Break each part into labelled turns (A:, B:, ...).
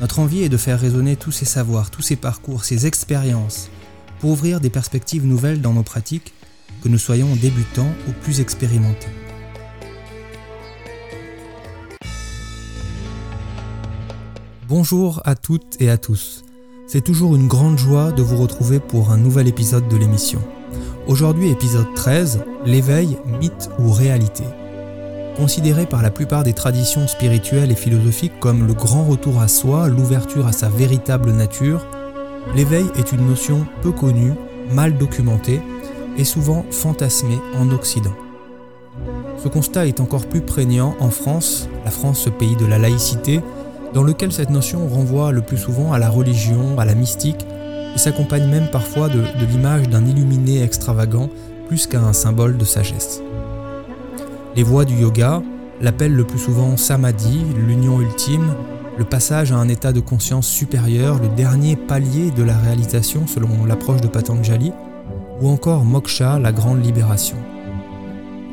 A: Notre envie est de faire résonner tous ces savoirs, tous ces parcours, ces expériences, pour ouvrir des perspectives nouvelles dans nos pratiques, que nous soyons débutants ou plus expérimentés. Bonjour à toutes et à tous. C'est toujours une grande joie de vous retrouver pour un nouvel épisode de l'émission. Aujourd'hui épisode 13, l'éveil, mythe ou réalité. Considéré par la plupart des traditions spirituelles et philosophiques comme le grand retour à soi, l'ouverture à sa véritable nature, l'éveil est une notion peu connue, mal documentée et souvent fantasmée en Occident. Ce constat est encore plus prégnant en France, la France ce pays de la laïcité, dans lequel cette notion renvoie le plus souvent à la religion, à la mystique, et s'accompagne même parfois de, de l'image d'un illuminé extravagant plus qu'à un symbole de sagesse. Les voies du yoga l'appellent le plus souvent samadhi, l'union ultime, le passage à un état de conscience supérieur, le dernier palier de la réalisation selon l'approche de Patanjali, ou encore moksha, la grande libération.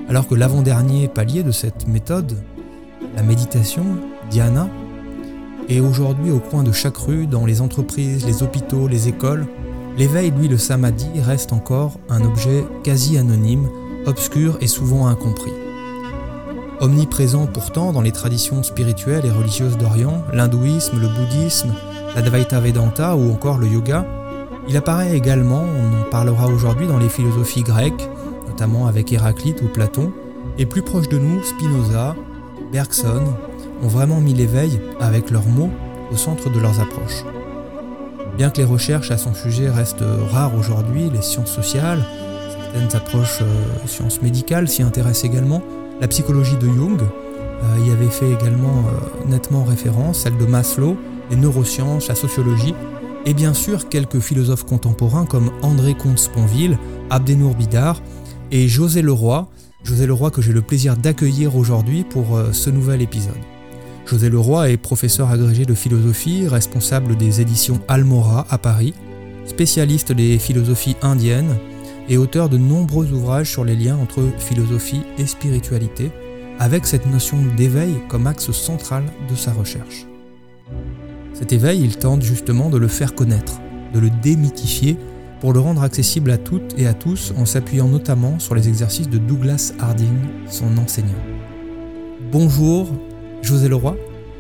A: Alors que l'avant-dernier palier de cette méthode, la méditation, dhyana, est aujourd'hui au coin de chaque rue, dans les entreprises, les hôpitaux, les écoles, l'éveil, lui le samadhi, reste encore un objet quasi anonyme, obscur et souvent incompris. Omniprésent pourtant dans les traditions spirituelles et religieuses d'Orient, l'hindouisme, le bouddhisme, la Dvaita Vedanta ou encore le yoga, il apparaît également, on en parlera aujourd'hui, dans les philosophies grecques, notamment avec Héraclite ou Platon, et plus proche de nous, Spinoza, Bergson, ont vraiment mis l'éveil, avec leurs mots, au centre de leurs approches. Bien que les recherches à son sujet restent rares aujourd'hui, les sciences sociales, certaines approches euh, sciences médicales s'y intéressent également, la psychologie de Jung euh, y avait fait également euh, nettement référence, celle de Maslow, les neurosciences, la sociologie, et bien sûr quelques philosophes contemporains comme André Comte-Sponville, Abdenour Bidar et José Leroy, José Leroy que j'ai le plaisir d'accueillir aujourd'hui pour euh, ce nouvel épisode. José Leroy est professeur agrégé de philosophie, responsable des éditions Almora à Paris, spécialiste des philosophies indiennes, et auteur de nombreux ouvrages sur les liens entre philosophie et spiritualité, avec cette notion d'éveil comme axe central de sa recherche. Cet éveil, il tente justement de le faire connaître, de le démythifier pour le rendre accessible à toutes et à tous en s'appuyant notamment sur les exercices de Douglas Harding, son enseignant. Bonjour, José Leroy.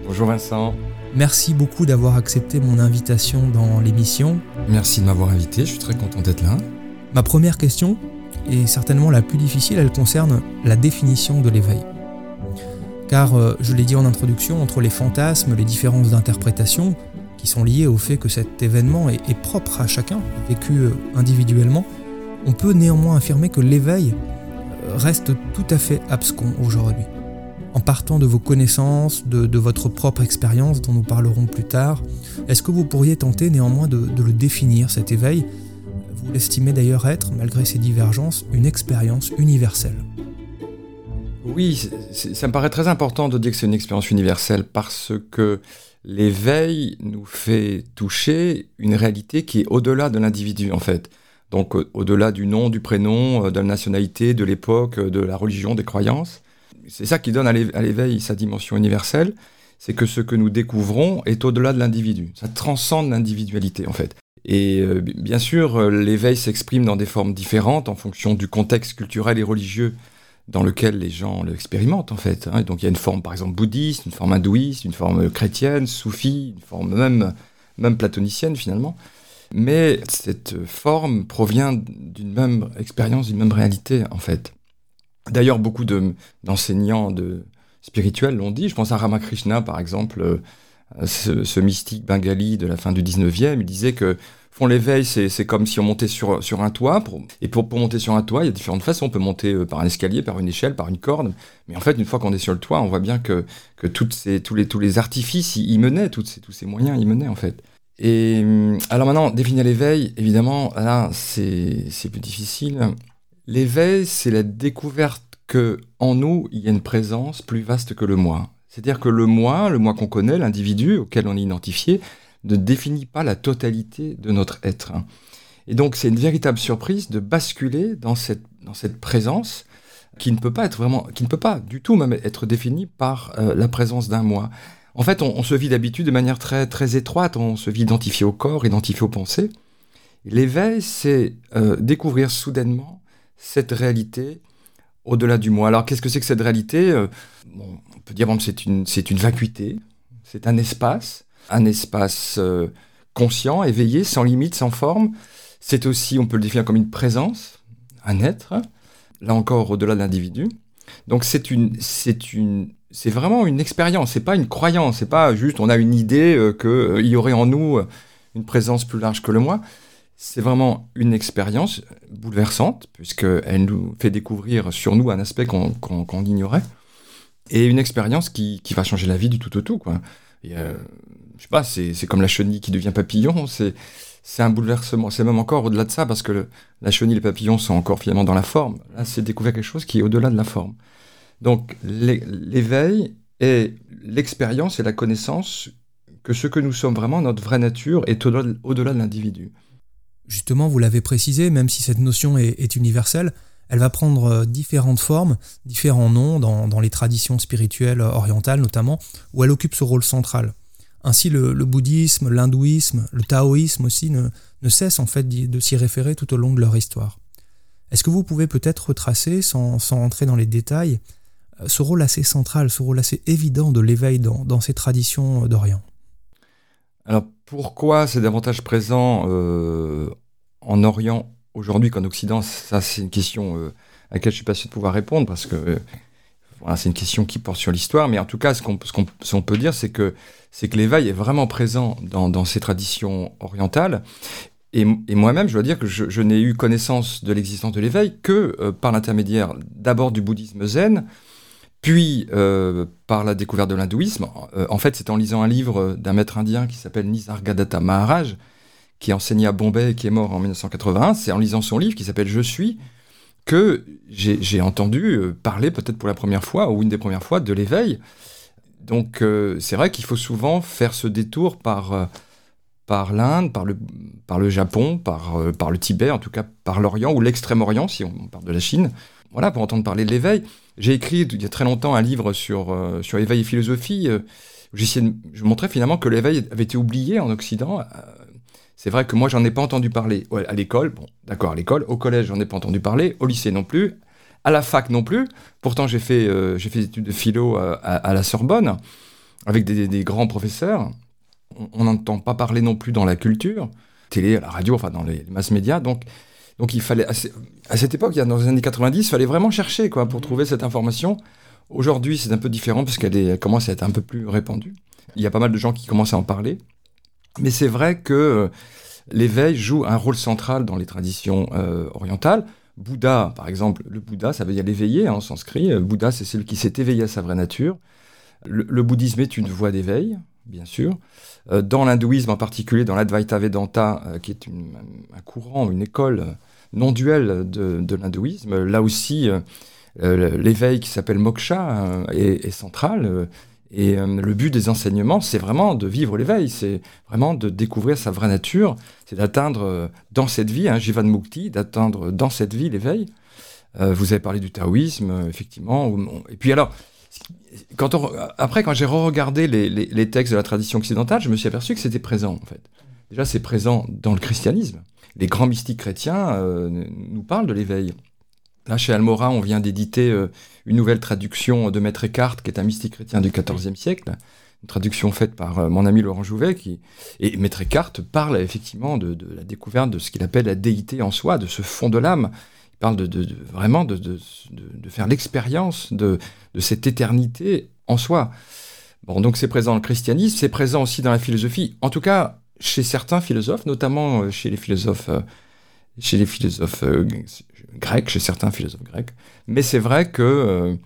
B: Bonjour Vincent.
A: Merci beaucoup d'avoir accepté mon invitation dans l'émission.
B: Merci de m'avoir invité, je suis très content d'être là.
A: Ma première question, et certainement la plus difficile, elle concerne la définition de l'éveil. Car, euh, je l'ai dit en introduction, entre les fantasmes, les différences d'interprétation, qui sont liées au fait que cet événement est, propre à chacun, vécu euh, individuellement, on peut néanmoins affirmer que l'éveil euh, reste tout à fait abscon aujourd'hui. En partant de vos connaissances, de, votre propre expérience dont nous parlerons plus tard, est-ce que vous pourriez tenter néanmoins de le définir, cet éveil, vous l'estimez d'ailleurs être, malgré ces divergences, une expérience universelle.
B: Oui, ça me paraît très important de dire que c'est une expérience universelle parce que l'éveil nous fait toucher une réalité qui est au-delà de l'individu en fait. Donc au-delà du nom, du prénom, euh, de la nationalité, de l'époque, de la religion, des croyances. C'est ça qui donne à l'éveil sa dimension universelle, c'est que ce que nous découvrons est au-delà de l'individu. Ça transcende l'individualité en fait. Et euh, bien sûr, euh, l'éveil s'exprime dans des formes différentes en fonction du contexte culturel et religieux dans lequel les gens l'expérimentent en fait. Hein. Donc il y a une forme par exemple bouddhiste, une forme hindouiste, une forme chrétienne, soufie, une forme même, même platonicienne finalement. Mais cette forme provient d'une même expérience, d'une même réalité en fait. D'ailleurs, beaucoup d'enseignants de, spirituels l'ont dit. Je pense à Ramakrishna par exemple, euh, ce, mystique bengali de la fin du 19e. Il disait que fond, l'éveil, c'est comme si on montait sur, un toit. et pour, monter sur un toit, il y a différentes façons. On peut monter euh, par un escalier, par une échelle, par une corde. Mais en fait, une fois qu'on est sur le toit, on voit bien que, toutes ces, tous, les, artifices y, menaient, tous ces moyens y menaient, en fait. Et hum, alors maintenant, définir l'éveil, évidemment, là, c'est plus difficile. L'éveil, c'est la découverte que en nous, il y a une présence plus vaste que le moi. C'est-à-dire que le moi, le moi qu'on connaît, l'individu auquel on est identifié, ne définit pas la totalité de notre être. Et donc c'est une véritable surprise de basculer dans cette, dans cette présence qui ne peut pas être vraiment, qui ne peut pas du tout même être définie par euh, la présence d'un moi. En fait, on, se vit d'habitude de manière très, très étroite, on se vit identifié au corps, identifié aux pensées. L'éveil, c'est euh, découvrir soudainement cette réalité au-delà du moi. Alors qu'est-ce que c'est que cette réalité? Euh, peut dire que c'est une, c'est une vacuité, c'est un espace un espace euh, conscient, éveillé, sans limite, sans forme. C'est aussi, on peut le définir comme une présence, un être, là encore au-delà de l'individu. Donc c'est une, c'est une, c'est vraiment une expérience. C'est pas une croyance. C'est pas juste on a une idée euh, qu'il euh, y aurait en nous une présence plus large que le moi. C'est vraiment une expérience bouleversante puisqu'elle nous fait découvrir sur nous un aspect qu'on ignorait et une expérience qui, qui, va changer la vie du tout au tout. Quoi. Et, je sais pas, c'est comme la chenille qui devient papillon, c'est un bouleversement. C'est même encore au-delà de ça, parce que la chenille et le papillon sont encore finalement dans la forme. Là, c'est découvert quelque chose qui est au-delà de la forme. Donc, l'éveil est l'expérience et la connaissance que ce que nous sommes vraiment, notre vraie nature, est au-delà de l'individu.
A: Justement, vous l'avez précisé, même si cette notion est, universelle, elle va prendre euh, différentes formes, différents noms dans, dans les traditions spirituelles orientales notamment, où elle occupe ce rôle central. Ainsi, le, bouddhisme, l'hindouisme, le taoïsme aussi ne, cessent en fait de s'y référer tout au long de leur histoire. Est-ce que vous pouvez peut-être retracer, sans, sans, rentrer dans les détails, euh, ce rôle assez central, ce rôle assez évident de l'éveil dans, ces traditions d'Orient?
B: Alors pourquoi c'est davantage présent euh, en Orient aujourd'hui qu'en Occident Ça c'est une question euh, à laquelle je suis pas sûr de pouvoir répondre parce que c'est une question qui porte sur l'histoire, mais en tout cas, ce qu'on peut dire, c'est que, l'éveil est vraiment présent dans, ces traditions orientales. Et, moi-même, je dois dire que je, n'ai eu connaissance de l'existence de l'éveil que euh, par l'intermédiaire d'abord du bouddhisme zen, puis euh, par la découverte de l'hindouisme. Euh, en fait, c'est en lisant un livre d'un maître indien qui s'appelle Nisargadatta Maharaj, qui enseignait à Bombay et qui est mort en 1981. C'est en lisant son livre qui s'appelle Je suis que j'ai entendu euh, parler peut-être pour la première fois ou une des premières fois de l'éveil. Donc euh, c'est vrai qu'il faut souvent faire ce détour par, euh, par l'Inde, par le, par le Japon, par, par le Tibet, en tout cas par l'Orient ou l'Extrême-Orient si on parle de la Chine. Voilà, pour entendre parler de l'éveil. J'ai écrit il y a très longtemps un livre sur, sur éveil et philosophie. où je montrais finalement que l'éveil avait été oublié en Occident c'est vrai que moi, j'en ai pas entendu parler à l'école. Bon, d'accord, à l'école. Au collège, j'en ai pas entendu parler. Au lycée non plus. À la fac non plus. Pourtant, j'ai fait, euh, j'ai fait des études de philo à, la Sorbonne avec des, grands professeurs. On n'entend pas parler non plus dans la culture, télé, à la radio, enfin dans les, masses médias. Donc, donc il fallait, à, cette époque, dans les années 90, il fallait vraiment chercher quoi, pour trouver cette information. Aujourd'hui, c'est un peu différent parce qu'elle commence à être un peu plus répandue. Il y a pas mal de gens qui commencent à en parler. Mais c'est vrai que euh, l'éveil joue un rôle central dans les traditions euh, orientales. Bouddha, par exemple, le Bouddha, ça veut dire l'éveillé hein, en sanskrit. Euh, Bouddha, c'est celui qui s'est éveillé à sa vraie nature. Le, bouddhisme est une voie d'éveil, bien sûr. dans l'hindouisme, en particulier dans l'Advaita Vedanta, qui est un courant, une école non duelle de, l'hindouisme, là aussi, l'éveil qui s'appelle moksha est, est, central. Et euh, le but des enseignements, c'est vraiment de vivre l'éveil, c'est vraiment de découvrir sa vraie nature, c'est d'atteindre euh, dans cette vie, hein, Jivan Mukti, d'atteindre dans cette vie l'éveil. Euh, vous avez parlé du taoïsme, effectivement. et puis alors, après, quand j'ai re-regardé les, textes de la tradition occidentale, je me suis aperçu que c'était présent, en fait. Déjà, c'est présent dans le christianisme. Les grands mystiques chrétiens nous parlent de l'éveil. Là, chez Almora, on vient d'éditer euh, une nouvelle traduction de Maître Eckhart, qui est un mystique chrétien du XIVe siècle. Une traduction faite par euh, mon ami Laurent Jouvet. Qui... Et Maître Eckhart parle effectivement de, la découverte de ce qu'il appelle la déité en soi, de ce fond de l'âme. Il parle de, vraiment de, faire l'expérience de, cette éternité en soi. Bon, donc c'est présent dans le christianisme, c'est présent aussi dans la philosophie. En tout cas, chez certains philosophes, notamment chez les philosophes, chez les philosophes grecs, chez certains philosophes grecs. Mais c'est vrai que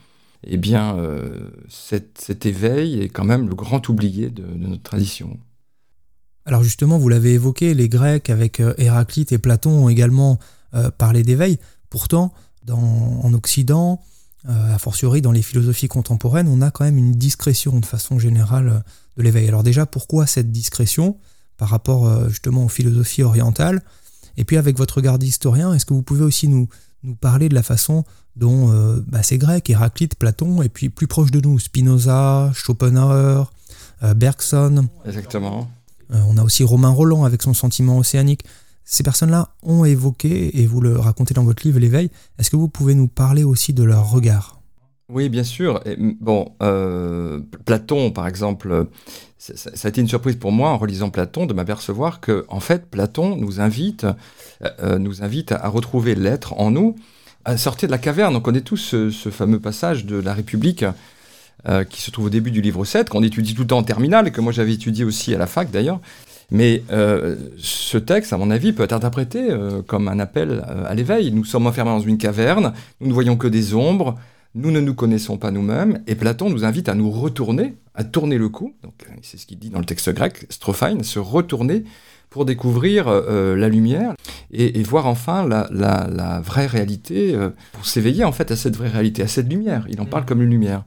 B: eh bien, cet, éveil est quand même le grand oublié de, notre tradition.
A: Alors justement, vous l'avez évoqué, les Grecs avec Héraclite et Platon ont également parlé d'éveil. Pourtant, en Occident, euh, a fortiori dans les philosophies contemporaines, on a quand même une discrétion de façon générale euh, de l'éveil. Alors déjà, pourquoi cette discrétion par rapport euh, justement aux philosophies orientales? Et puis avec votre regard d'historien, est-ce que vous pouvez aussi nous, nous parler de la façon dont bah, ces Grecs, Héraclite, Platon, et puis plus proche de nous, Spinoza, Schopenhauer, Bergson.
B: Exactement.
A: on a aussi Romain Roland avec son sentiment océanique ces personnes-là ont évoqué, et vous le racontez dans votre livre L'éveil, est-ce que vous pouvez nous parler aussi de leur regard?
B: Oui, bien sûr. euh, Platon, par exemple, ça, a été une surprise pour moi en relisant Platon de m'apercevoir que, en fait, Platon nous invite, euh, à, retrouver l'être en nous, à sortir de la caverne. On connaît tous ce, fameux passage de la République. Euh, qui se trouve au début du livre 7, qu'on étudie tout le temps en terminale, et que moi j'avais étudié aussi à la fac d'ailleurs, mais euh, ce texte, à mon avis, peut être interprété euh, comme un appel euh, à l'éveil. Nous sommes enfermés dans une caverne, nous ne voyons que des ombres, nous ne nous connaissons pas nous-mêmes, et Platon nous invite à nous retourner, à tourner le cou, donc c'est ce qu'il dit dans le texte grec, strophine, se retourner pour découvrir la lumière et, voir enfin la, la vraie réalité, pour s'éveiller en fait à cette vraie réalité, à cette lumière. Il en parle mm. comme une lumière.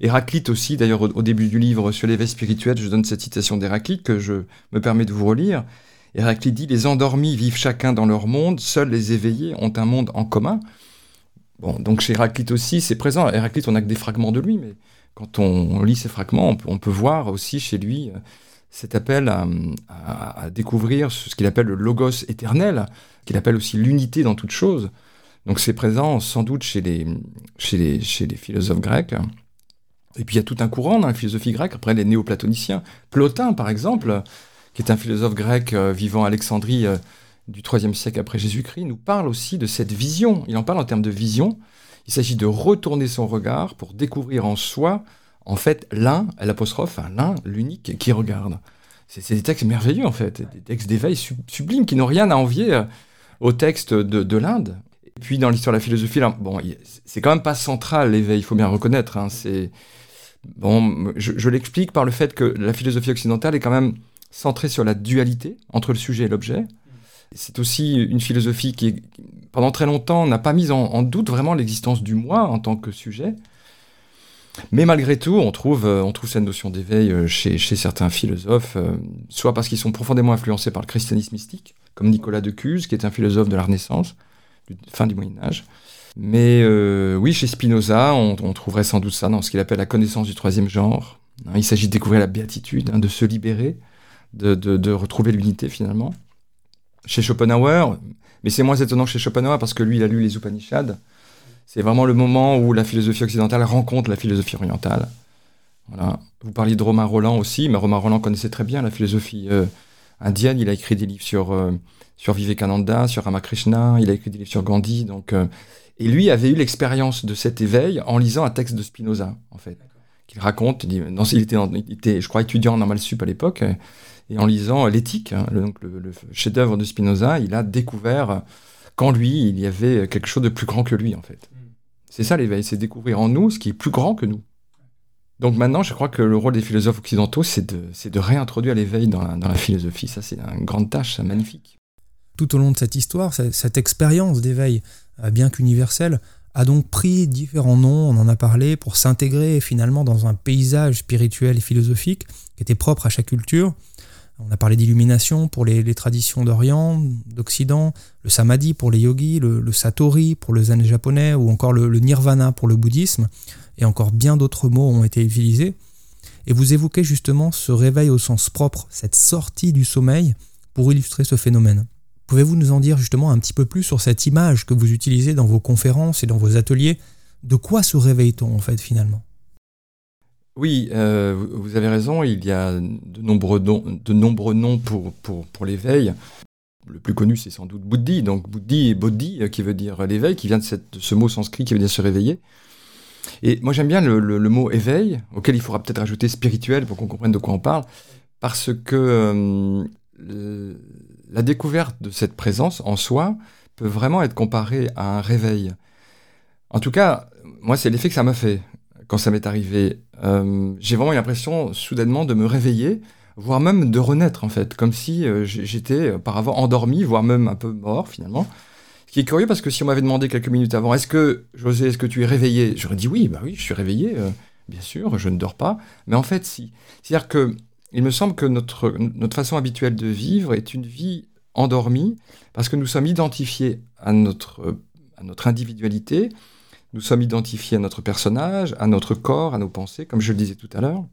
B: Héraclite aussi, d'ailleurs au, début du livre sur l'éveil spirituel, je donne cette citation d'Héraclite que je me permets de vous relire. Héraclite dit Les endormis vivent chacun dans leur monde, seuls les éveillés ont un monde en commun. Bon, donc chez Héraclite aussi, c'est présent. Héraclite, on n'a que des fragments de lui, mais quand on, lit ces fragments, on peut, voir aussi chez lui euh, cet appel à, découvrir ce qu'il appelle le logos éternel, qu'il appelle aussi l'unité dans toute chose. Donc c'est présent sans doute chez les, chez les, chez les philosophes grecs. Et puis il y a tout un courant dans la philosophie grecque, après les néoplatoniciens. Plotin, par exemple, qui est un philosophe grec euh, vivant à Alexandrie euh, du IIIe siècle après Jésus-Christ, nous parle aussi de cette vision. Il en parle en termes de vision. Il s'agit de retourner son regard pour découvrir en soi, en fait, l'un, l'apostrophe, l'un, l'unique qui regarde. C'est des textes merveilleux, en fait, des textes d'éveil sublimes qui n'ont rien à envier euh, aux textes de, de l'Inde. Et puis dans l'histoire de la philosophie, bon, c'est quand même pas central l'éveil, il faut bien reconnaître. Hein, c'est Bon, je, l'explique par le fait que la philosophie occidentale est quand même centrée sur la dualité entre le sujet et l'objet. C'est aussi une philosophie qui, pendant très longtemps, n'a pas mis en, doute vraiment l'existence du moi en tant que sujet. Mais malgré tout, on trouve, euh, cette notion d'éveil euh, chez, certains philosophes, euh, soit parce qu'ils sont profondément influencés par le christianisme mystique, comme Nicolas de Cuse, qui est un philosophe de la Renaissance, fin du Moyen Âge, mais oui, chez Spinoza, on, trouverait sans doute ça dans ce qu'il appelle la connaissance du troisième genre. Il s'agit de découvrir la béatitude, hein, de se libérer, de, retrouver l'unité finalement. Chez Schopenhauer, mais c'est moins étonnant chez Schopenhauer parce que lui, il a lu les Upanishads. C'est vraiment le moment où la philosophie occidentale rencontre la philosophie orientale. Voilà. Vous parliez de Romain Roland aussi, mais Romain Roland connaissait très bien la philosophie euh, indienne. Il a écrit des livres sur, euh, sur Vivekananda, sur Ramakrishna, il a écrit des livres sur Gandhi. Donc, et lui avait eu l'expérience de cet éveil en lisant un texte de Spinoza, en fait, qu'il raconte. Il, dit, il, était, il, était, je crois, étudiant en normal sup à l'époque, et en lisant l'éthique, hein, le, le, chef-d'œuvre de Spinoza, il a découvert qu'en lui, il y avait quelque chose de plus grand que lui, en fait. Hmm. C'est ça l'éveil, c'est découvrir en nous ce qui est plus grand que nous. Donc maintenant, je crois que le rôle des philosophes occidentaux, c'est de, de, réintroduire l'éveil dans la, dans la, philosophie. Ça, c'est une grande tâche, c'est magnifique.
A: Tout au long de cette histoire, cette expérience d'éveil, euh, bien qu'universel, a donc pris différents noms, on en a parlé, pour s'intégrer finalement dans un paysage spirituel et philosophique qui était propre à chaque culture. On a parlé d'illumination pour les, traditions d'Orient, d'Occident, le samadhi pour les yogis, le, satori pour le zen japonais, ou encore le, nirvana pour le bouddhisme, et encore bien d'autres mots ont été utilisés. Et vous évoquez justement ce réveil au sens propre, cette sortie du sommeil, pour illustrer ce phénomène. Pouvez-vous nous en dire justement un petit peu plus sur cette image que vous utilisez dans vos conférences et dans vos ateliers? De quoi se réveille-t-on en fait finalement?
B: Oui, euh, vous avez raison, il y a de nombreux, noms pour, l'éveil. Le plus connu, c'est sans doute Bouddhi, donc Bouddhi et Bodhi, euh, qui veut dire l'éveil, qui vient de, ce mot sanskrit qui veut dire se réveiller. Et moi j'aime bien le, le, mot éveil, auquel il faudra peut-être ajouter spirituel pour qu'on comprenne de quoi on parle, parce que euh, la découverte de cette présence en soi peut vraiment être comparée à un réveil. En tout cas, moi, c'est l'effet que ça m'a fait quand ça m'est arrivé. Euh, j'ai vraiment eu l'impression soudainement de me réveiller, voire même de renaître en fait, comme si euh, j'étais auparavant endormi, voire même un peu mort finalement. Ce qui est curieux parce que si on m'avait demandé quelques minutes avant, est-ce que José, est-ce que tu es réveillé? J'aurais dit oui, bah oui, je suis réveillé, euh, bien sûr, je ne dors pas. Mais en fait, si. C'est-à-dire que il me semble que notre, notre façon habituelle de vivre est une vie endormie parce que nous sommes identifiés à notre, à notre individualité, nous sommes identifiés à notre personnage, à notre corps, à nos pensées, comme je le disais tout à l'heure.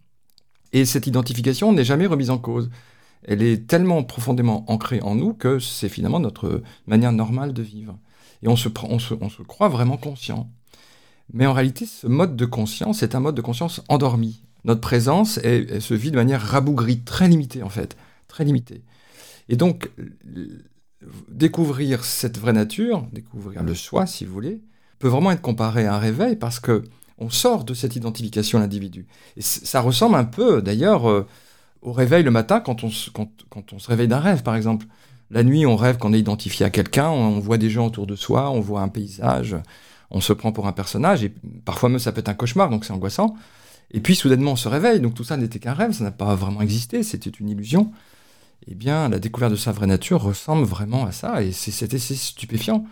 B: Et cette identification n'est jamais remise en cause. Elle est tellement profondément ancrée en nous que c'est finalement notre manière normale de vivre. Et on se, croit vraiment conscient. Mais en réalité, ce mode de conscience est un mode de conscience endormi. Notre présence se vit de manière rabougrie, très limitée en fait, très limitée. Et donc, découvrir cette vraie nature, découvrir le soi, si vous voulez, peut vraiment être comparé à un réveil parce que on sort de cette identification à l'individu. Et ça ressemble un peu, d'ailleurs, euh, au réveil le matin quand on, se réveille d'un rêve, par exemple. La nuit, on rêve qu'on est identifié à quelqu'un, on voit des gens autour de soi, on voit un paysage, on se prend pour un personnage, et parfois même ça peut être un cauchemar, donc c'est angoissant. Et puis soudainement on se réveille, donc tout ça n'était qu'un rêve, ça n'a pas vraiment existé, c'était une illusion. Eh bien, la découverte de sa vraie nature ressemble vraiment à ça, et c'était stupéfiant.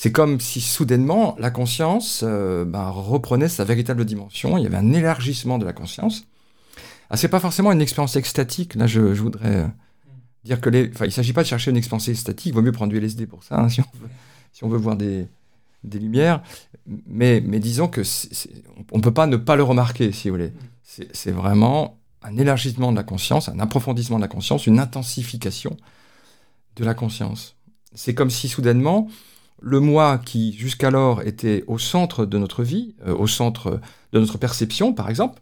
B: C'est comme si soudainement la conscience euh, ben, reprenait sa véritable dimension. Il y avait un élargissement de la conscience. Ah, c'est pas forcément une expérience extatique. Là, je, voudrais euh, dire que les, enfin, il s'agit pas de chercher une expérience extatique. Il vaut mieux prendre du LSD pour ça, hein, si, on veut, voir des, lumières. Mais, mais disons que on ne peut pas ne pas le remarquer, si vous voulez. C'est vraiment un élargissement de la conscience, un approfondissement de la conscience, une intensification de la conscience. C'est comme si soudainement le moi qui jusqu'alors était au centre de notre vie, euh, au centre de notre perception par exemple,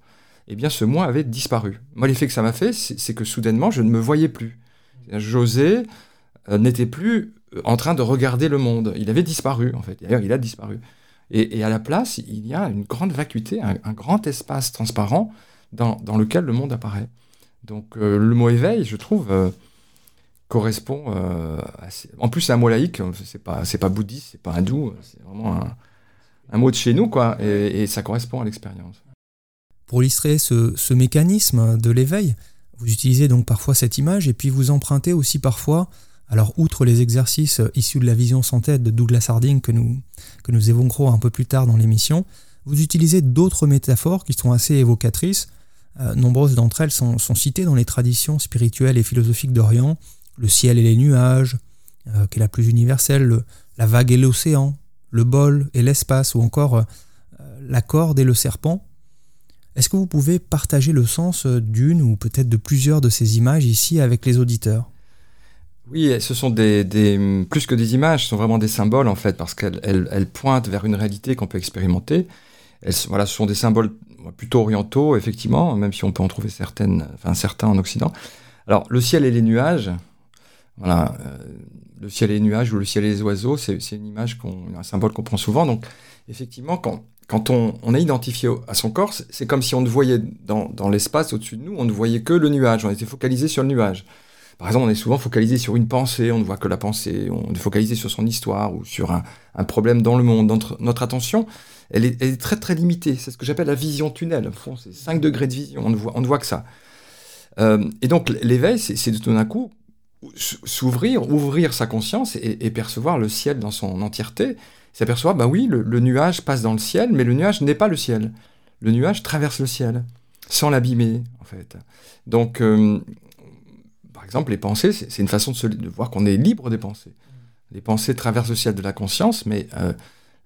B: eh bien ce moi avait disparu. Moi l'effet que ça m'a fait, c'est que soudainement je ne me voyais plus. José euh, n'était plus euh, en train de regarder le monde. Il avait disparu en fait. D'ailleurs il a disparu. Et, à la place, il y a une grande vacuité, un, grand espace transparent dans, lequel le monde apparaît. Donc le mot éveil, je trouve correspond euh, En plus, c'est un mot laïque, c'est pas, c'est pas bouddhiste, c'est pas hindou, c'est vraiment un, mot de chez nous, quoi, et, ça correspond à l'expérience.
A: Pour illustrer ce, mécanisme de l'éveil, vous utilisez donc parfois cette image, et puis vous empruntez aussi parfois, alors outre les exercices issus de la vision sans tête de Douglas Harding que nous, que nous évoquerons un peu plus tard dans l'émission, vous utilisez d'autres métaphores qui sont assez évocatrices. Euh, nombreuses d'entre elles sont, citées dans les traditions spirituelles et philosophiques d'Orient, le ciel et les nuages, euh, qui est la plus universelle, la vague et l'océan, le bol et l'espace, ou encore euh, la corde et le serpent. Est-ce que vous pouvez partager le sens d'une ou peut-être de plusieurs de ces images ici avec les auditeurs?
B: Oui, ce sont des, plus que des images, ce sont vraiment des symboles en fait, parce qu'elles pointent vers une réalité qu'on peut expérimenter. voilà, ce sont des symboles plutôt orientaux, effectivement, même si on peut en trouver certaines, enfin, certains en Occident. Alors, le ciel et les nuages, voilà, euh, le ciel et les nuages ou le ciel et les oiseaux, c'est une image, un symbole qu'on prend souvent. Donc, effectivement, quand, quand on, on est identifié à son corps, c'est comme si on ne voyait dans, dans l'espace au-dessus de nous, on ne voyait que le nuage, on était focalisé sur le nuage. Par exemple, on est souvent focalisé sur une pensée, on ne voit que la pensée, on est focalisé sur son histoire ou sur un, un problème dans le monde. Notre, notre attention, elle est, elle est, très très limitée. C'est ce que j'appelle la vision tunnel. C'est 5 degrés de vision, on ne voit, on ne voit que ça. Euh, et donc l'éveil, c'est de tout d'un coup s'ouvrir, ouvrir sa conscience et, percevoir le ciel dans son entièreté, s'apercevoir, bah oui, le, nuage passe dans le ciel, mais le nuage n'est pas le ciel. Le nuage traverse le ciel, sans l'abîmer, en fait. Donc, euh, par exemple, les pensées, c'est une façon de, voir qu'on est libre des pensées. Les pensées traversent le ciel de la conscience, mais euh,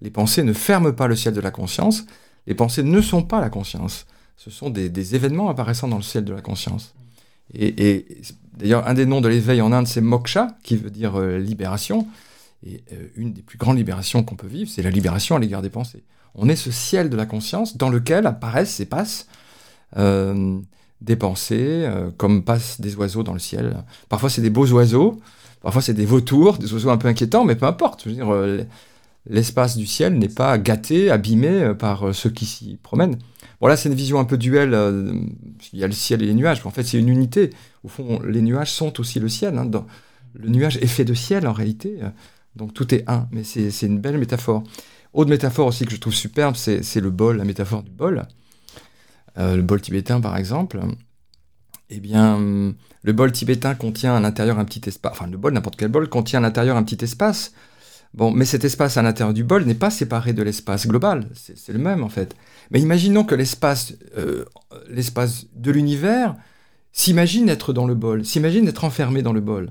B: les pensées ne ferment pas le ciel de la conscience. Les pensées ne sont pas la conscience. Ce sont des événements apparaissant dans le ciel de la conscience. Et, d'ailleurs, un des noms de l'éveil en Inde, c'est moksha, qui veut dire euh, libération. Et euh, une des plus grandes libérations qu'on peut vivre, c'est la libération à l'égard des pensées. On est ce ciel de la conscience dans lequel apparaissent et passent euh, des pensées, comme passent des oiseaux dans le ciel. Parfois, c'est des beaux oiseaux, parfois, c'est des vautours, des oiseaux un peu inquiétants, mais peu importe. Je veux dire, l'espace du ciel n'est pas gâté, abîmé par ceux qui s'y promènent. Bon là c'est une vision un peu duelle, il y a le ciel et les nuages, en fait c'est une unité. Au fond, les nuages sont aussi le ciel. Hein, le nuage est fait de ciel en réalité, donc tout est un, mais c'est une belle métaphore. Autre métaphore aussi que je trouve superbe, c'est le bol, la métaphore du bol. le bol tibétain par exemple. Eh bien, le bol tibétain contient à l'intérieur un petit espace, enfin le bol, n'importe quel bol, contient à l'intérieur un petit espace. Bon, mais cet espace à l'intérieur du bol n'est pas séparé de l'espace global, c'est le même en fait. Mais imaginons que l'espace euh, l'espace de l'univers s'imagine être dans le bol, s'imagine être enfermé dans le bol.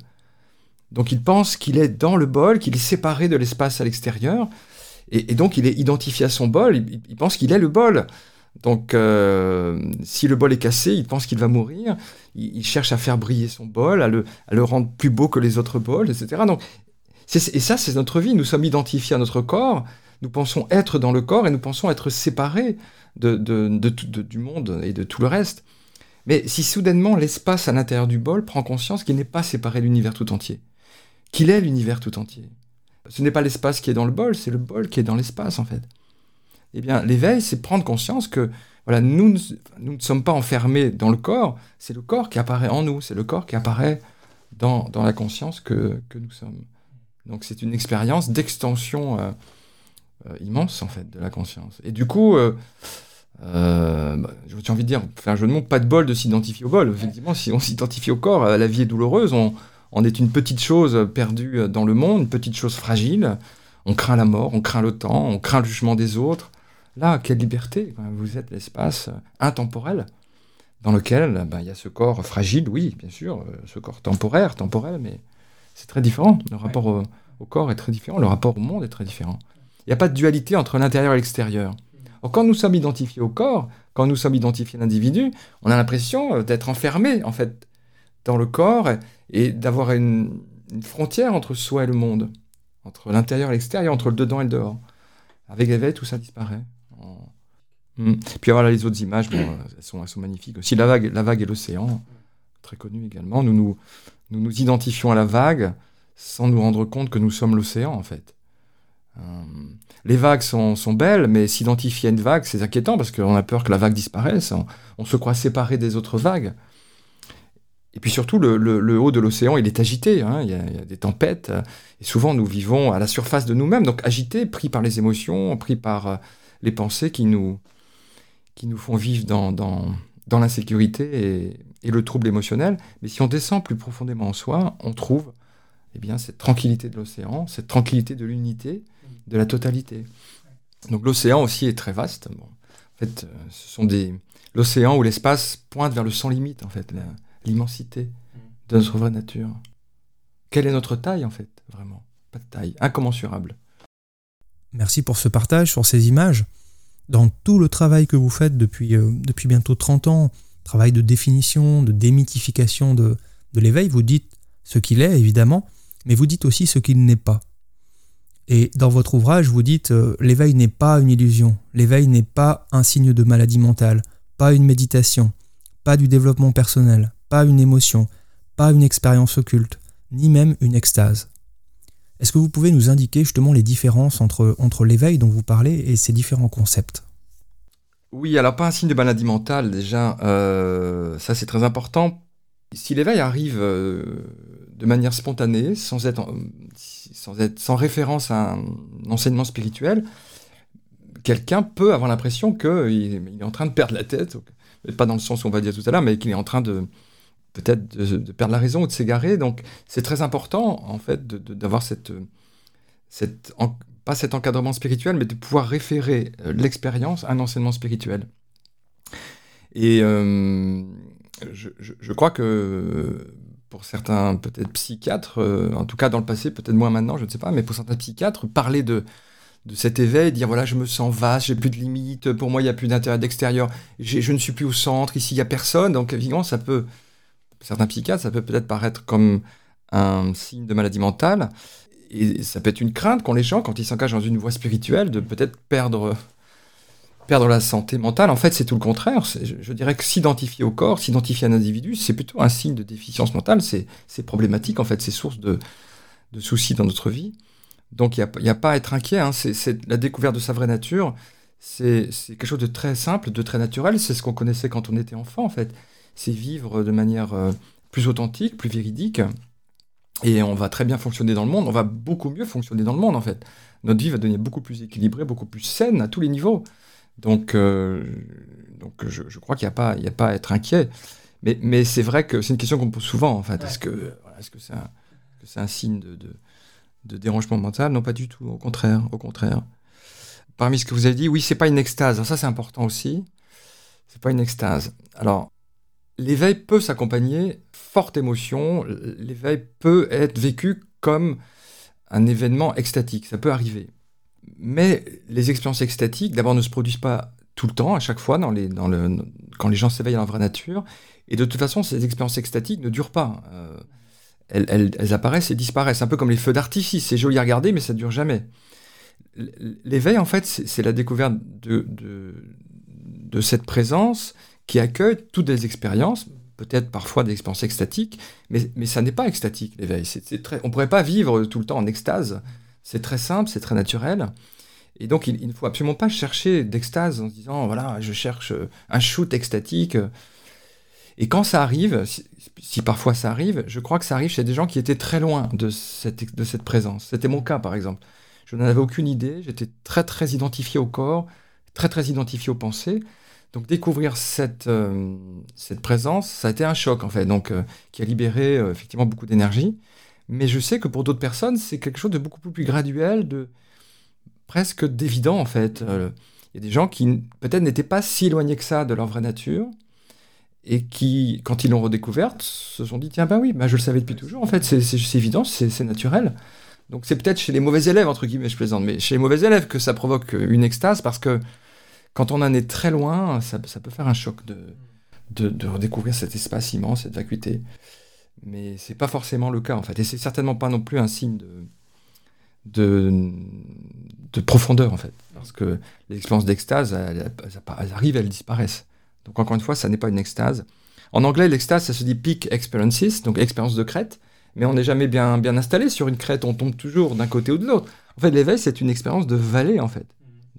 B: Donc il pense qu'il est dans le bol, qu'il est séparé de l'espace à l'extérieur, et, donc il est identifié à son bol, il pense qu'il est le bol. Donc, euh, si le bol est cassé, il pense qu'il va mourir. Il, cherche à faire briller son bol, à le, rendre plus beau que les autres bols, etc. Donc, et ça, c'est notre vie. Nous sommes identifiés à notre corps. Nous pensons être dans le corps et nous pensons être séparés de, du monde et de tout le reste. Mais si soudainement l'espace à l'intérieur du bol prend conscience qu'il n'est pas séparé de l'univers tout entier, qu'il est l'univers tout entier, ce n'est pas l'espace qui est dans le bol, c'est le bol qui est dans l'espace en fait. Eh bien, l'éveil, c'est prendre conscience que voilà, nous, nous ne sommes pas enfermés dans le corps, c'est le corps qui apparaît en nous, c'est le corps qui apparaît dans, dans la conscience que, que, nous sommes. Donc c'est une expérience d'extension euh, euh, immense, en fait, de la conscience. Et du coup, euh, bah, j'ai envie de dire, enfin, je ne montre pas de bol de s'identifier au bol. Effectivement, si on s'identifie au corps, la vie est douloureuse, on, on est une petite chose perdue dans le monde, une petite chose fragile. On craint la mort, on craint le temps, on craint le jugement des autres. Là, quelle liberté Vous êtes l'espace intemporel dans lequel ben, il y a ce corps fragile, oui, bien sûr, euh, ce corps temporaire, temporel, mais c'est très différent. Le rapport au, corps est très différent, le rapport au monde est très différent. Il n'y a pas de dualité entre l'intérieur et l'extérieur. quand nous sommes identifiés au corps, quand nous sommes identifiés à l'individu, on a l'impression euh, d'être enfermé, en fait, dans le corps et d'avoir une, une, frontière entre soi et le monde, entre l'intérieur et l'extérieur, entre le dedans et le dehors. Avec l'éveil, tout ça disparaît. Mm. Puis voilà les autres images, bon, euh, elles, sont, elles, sont, magnifiques aussi. La vague, la vague et l'océan, très connu également. Nous nous, nous nous identifions à la vague sans nous rendre compte que nous sommes l'océan en fait. Euh, les vagues sont, sont belles, mais s'identifier à une vague, c'est inquiétant parce qu'on a peur que la vague disparaisse. On, se croit séparé des autres vagues. Et puis surtout, le, le, haut de l'océan, il est agité. Hein. Il, y a, des tempêtes. Et souvent, nous vivons à la surface de nous-mêmes, donc agités, pris par les émotions, pris par euh, les pensées qui nous, qui nous font vivre dans, dans l'insécurité et, le trouble émotionnel. Mais si on descend plus profondément en soi, on trouve eh bien, cette tranquillité de l'océan, cette tranquillité de l'unité, de la totalité. Donc l'océan aussi est très vaste. Bon, en fait, euh, ce sont des l'océan où l'espace pointe vers le sans limite, en fait, l'immensité de notre vraie nature. Quelle est notre taille, en fait, vraiment? Pas de taille, incommensurable.
A: Merci pour ce partage sur ces images dans tout le travail que vous faites depuis, euh, bientôt 30 ans, travail de définition, de démythification de, de l'éveil, vous dites ce qu'il est, évidemment, mais vous dites aussi ce qu'il n'est pas. Et dans votre ouvrage, vous dites euh, l'éveil n'est pas une illusion, l'éveil n'est pas un signe de maladie mentale, pas une méditation, pas du développement personnel, pas une émotion, pas une expérience occulte, ni même une extase. Est-ce que vous pouvez nous indiquer justement les différences entre, entre l'éveil dont vous parlez et ces différents concepts?
B: Oui, alors pas un signe de maladie mentale déjà, euh, ça c'est très important. Si l'éveil arrive euh, de manière spontanée, sans être, sans référence à un enseignement spirituel, quelqu'un peut avoir l'impression qu'il est en train de perdre la tête, pas dans le sens où on va dire tout à l'heure, mais qu'il est en train de, peut-être de, perdre la raison ou de s'égarer. Donc c'est très important en fait d'avoir cette, pas cet encadrement spirituel, mais de pouvoir référer euh, l'expérience à un enseignement spirituel. Et euh, je, crois que pour certains peut-être psychiatres, euh, en tout cas dans le passé, peut-être moins maintenant, je ne sais pas, mais pour certains psychiatres, parler de, de cet éveil, dire voilà, je me sens vaste, j'ai plus de limites, pour moi il n'y a plus d'intérêt d'extérieur, je ne suis plus au centre, ici il n'y a personne, donc évidemment ça peut, certains psychiatres, ça peut peut-être paraître comme un signe de maladie mentale. Et ça peut être une crainte qu'ont les gens quand ils s'engagent dans une voie spirituelle de peut-être perdre, perdre la santé mentale. En fait, c'est tout le contraire. Je, dirais que s'identifier au corps, s'identifier à un individu, c'est plutôt un signe de déficience mentale. C'est problématique, en fait, c'est source de, de, soucis dans notre vie. Donc il n'y a, pas à être inquiet, hein. c'est la découverte de sa vraie nature, c'est quelque chose de très simple, de très naturel, c'est ce qu'on connaissait quand on était enfant en fait. C'est vivre de manière euh, plus authentique, plus véridique, et on va très bien fonctionner dans le monde, on va beaucoup mieux fonctionner dans le monde en fait. Notre vie va devenir beaucoup plus équilibrée, beaucoup plus saine à tous les niveaux. Donc, euh, donc je, crois qu'il n'y a, pas, a pas à être inquiet. Mais, mais c'est vrai que c'est une question qu'on me pose souvent en fait. Est-ce que est-ce que c'est un, un, signe de, de, dérangement mental? Non, pas du tout. Au contraire, au contraire. Parmi ce que vous avez dit, oui, c'est pas une extase. ça, c'est important aussi. C'est pas une extase. Alors, l'éveil peut s'accompagner forte émotion. L'éveil peut être vécu comme un événement extatique. Ça peut arriver. Mais les expériences extatiques, d'abord, ne se produisent pas tout le temps, à chaque fois, quand les gens s'éveillent dans la vraie nature. Et de toute façon, ces expériences extatiques ne durent pas. Euh, elles, apparaissent et disparaissent, un peu comme les feux d'artifice. C'est joli à regarder, mais ça ne dure jamais. L'éveil, en fait, c'est la découverte de, cette présence qui accueille toutes les expériences, peut-être parfois des expériences extatiques, mais, mais ça n'est pas extatique, l'éveil. On ne pourrait pas vivre tout le temps en extase. C'est très simple, c'est très naturel. Et donc, il, ne faut absolument pas chercher d'extase en se disant, voilà, je cherche un shoot extatique. Et quand ça arrive, si, parfois ça arrive, je crois que ça arrive chez des gens qui étaient très loin de cette, de cette présence. C'était mon cas, par exemple. Je n'en avais aucune idée, j'étais très très identifié au corps, très très identifié aux pensées. Donc découvrir cette, euh, cette présence, ça a été un choc en fait, donc euh, qui a libéré euh, effectivement beaucoup d'énergie. Mais je sais que pour d'autres personnes, c'est quelque chose de beaucoup plus graduel, de presque d'évident en fait. Il y a des gens qui peut-être n'étaient pas si éloignés que ça de leur vraie nature, et qui, quand ils l'ont redécouverte, se sont dit tiens, ben oui, bah, je le savais depuis toujours, en fait, c'est évident, c'est naturel. Donc c'est peut-être chez les mauvais élèves, entre guillemets, je plaisante, mais chez les mauvais élèves que ça provoque une extase, parce que quand on en est très loin, ça, peut faire un choc de, redécouvrir cet espace immense, cette vacuité. Mais c'est pas forcément le cas, en fait, et c'est certainement pas non plus un signe de profondeur, en fait, parce que les expériences d'extase, elles, elles arrivent, elles disparaissent. Donc encore une fois, ça n'est pas une extase. En anglais, l'extase, ça se dit peak experiences, donc expérience de crête, mais on n'est jamais bien, bien installé sur une crête, on tombe toujours d'un côté ou de l'autre. En fait, l'éveil, c'est une expérience de vallée, en fait.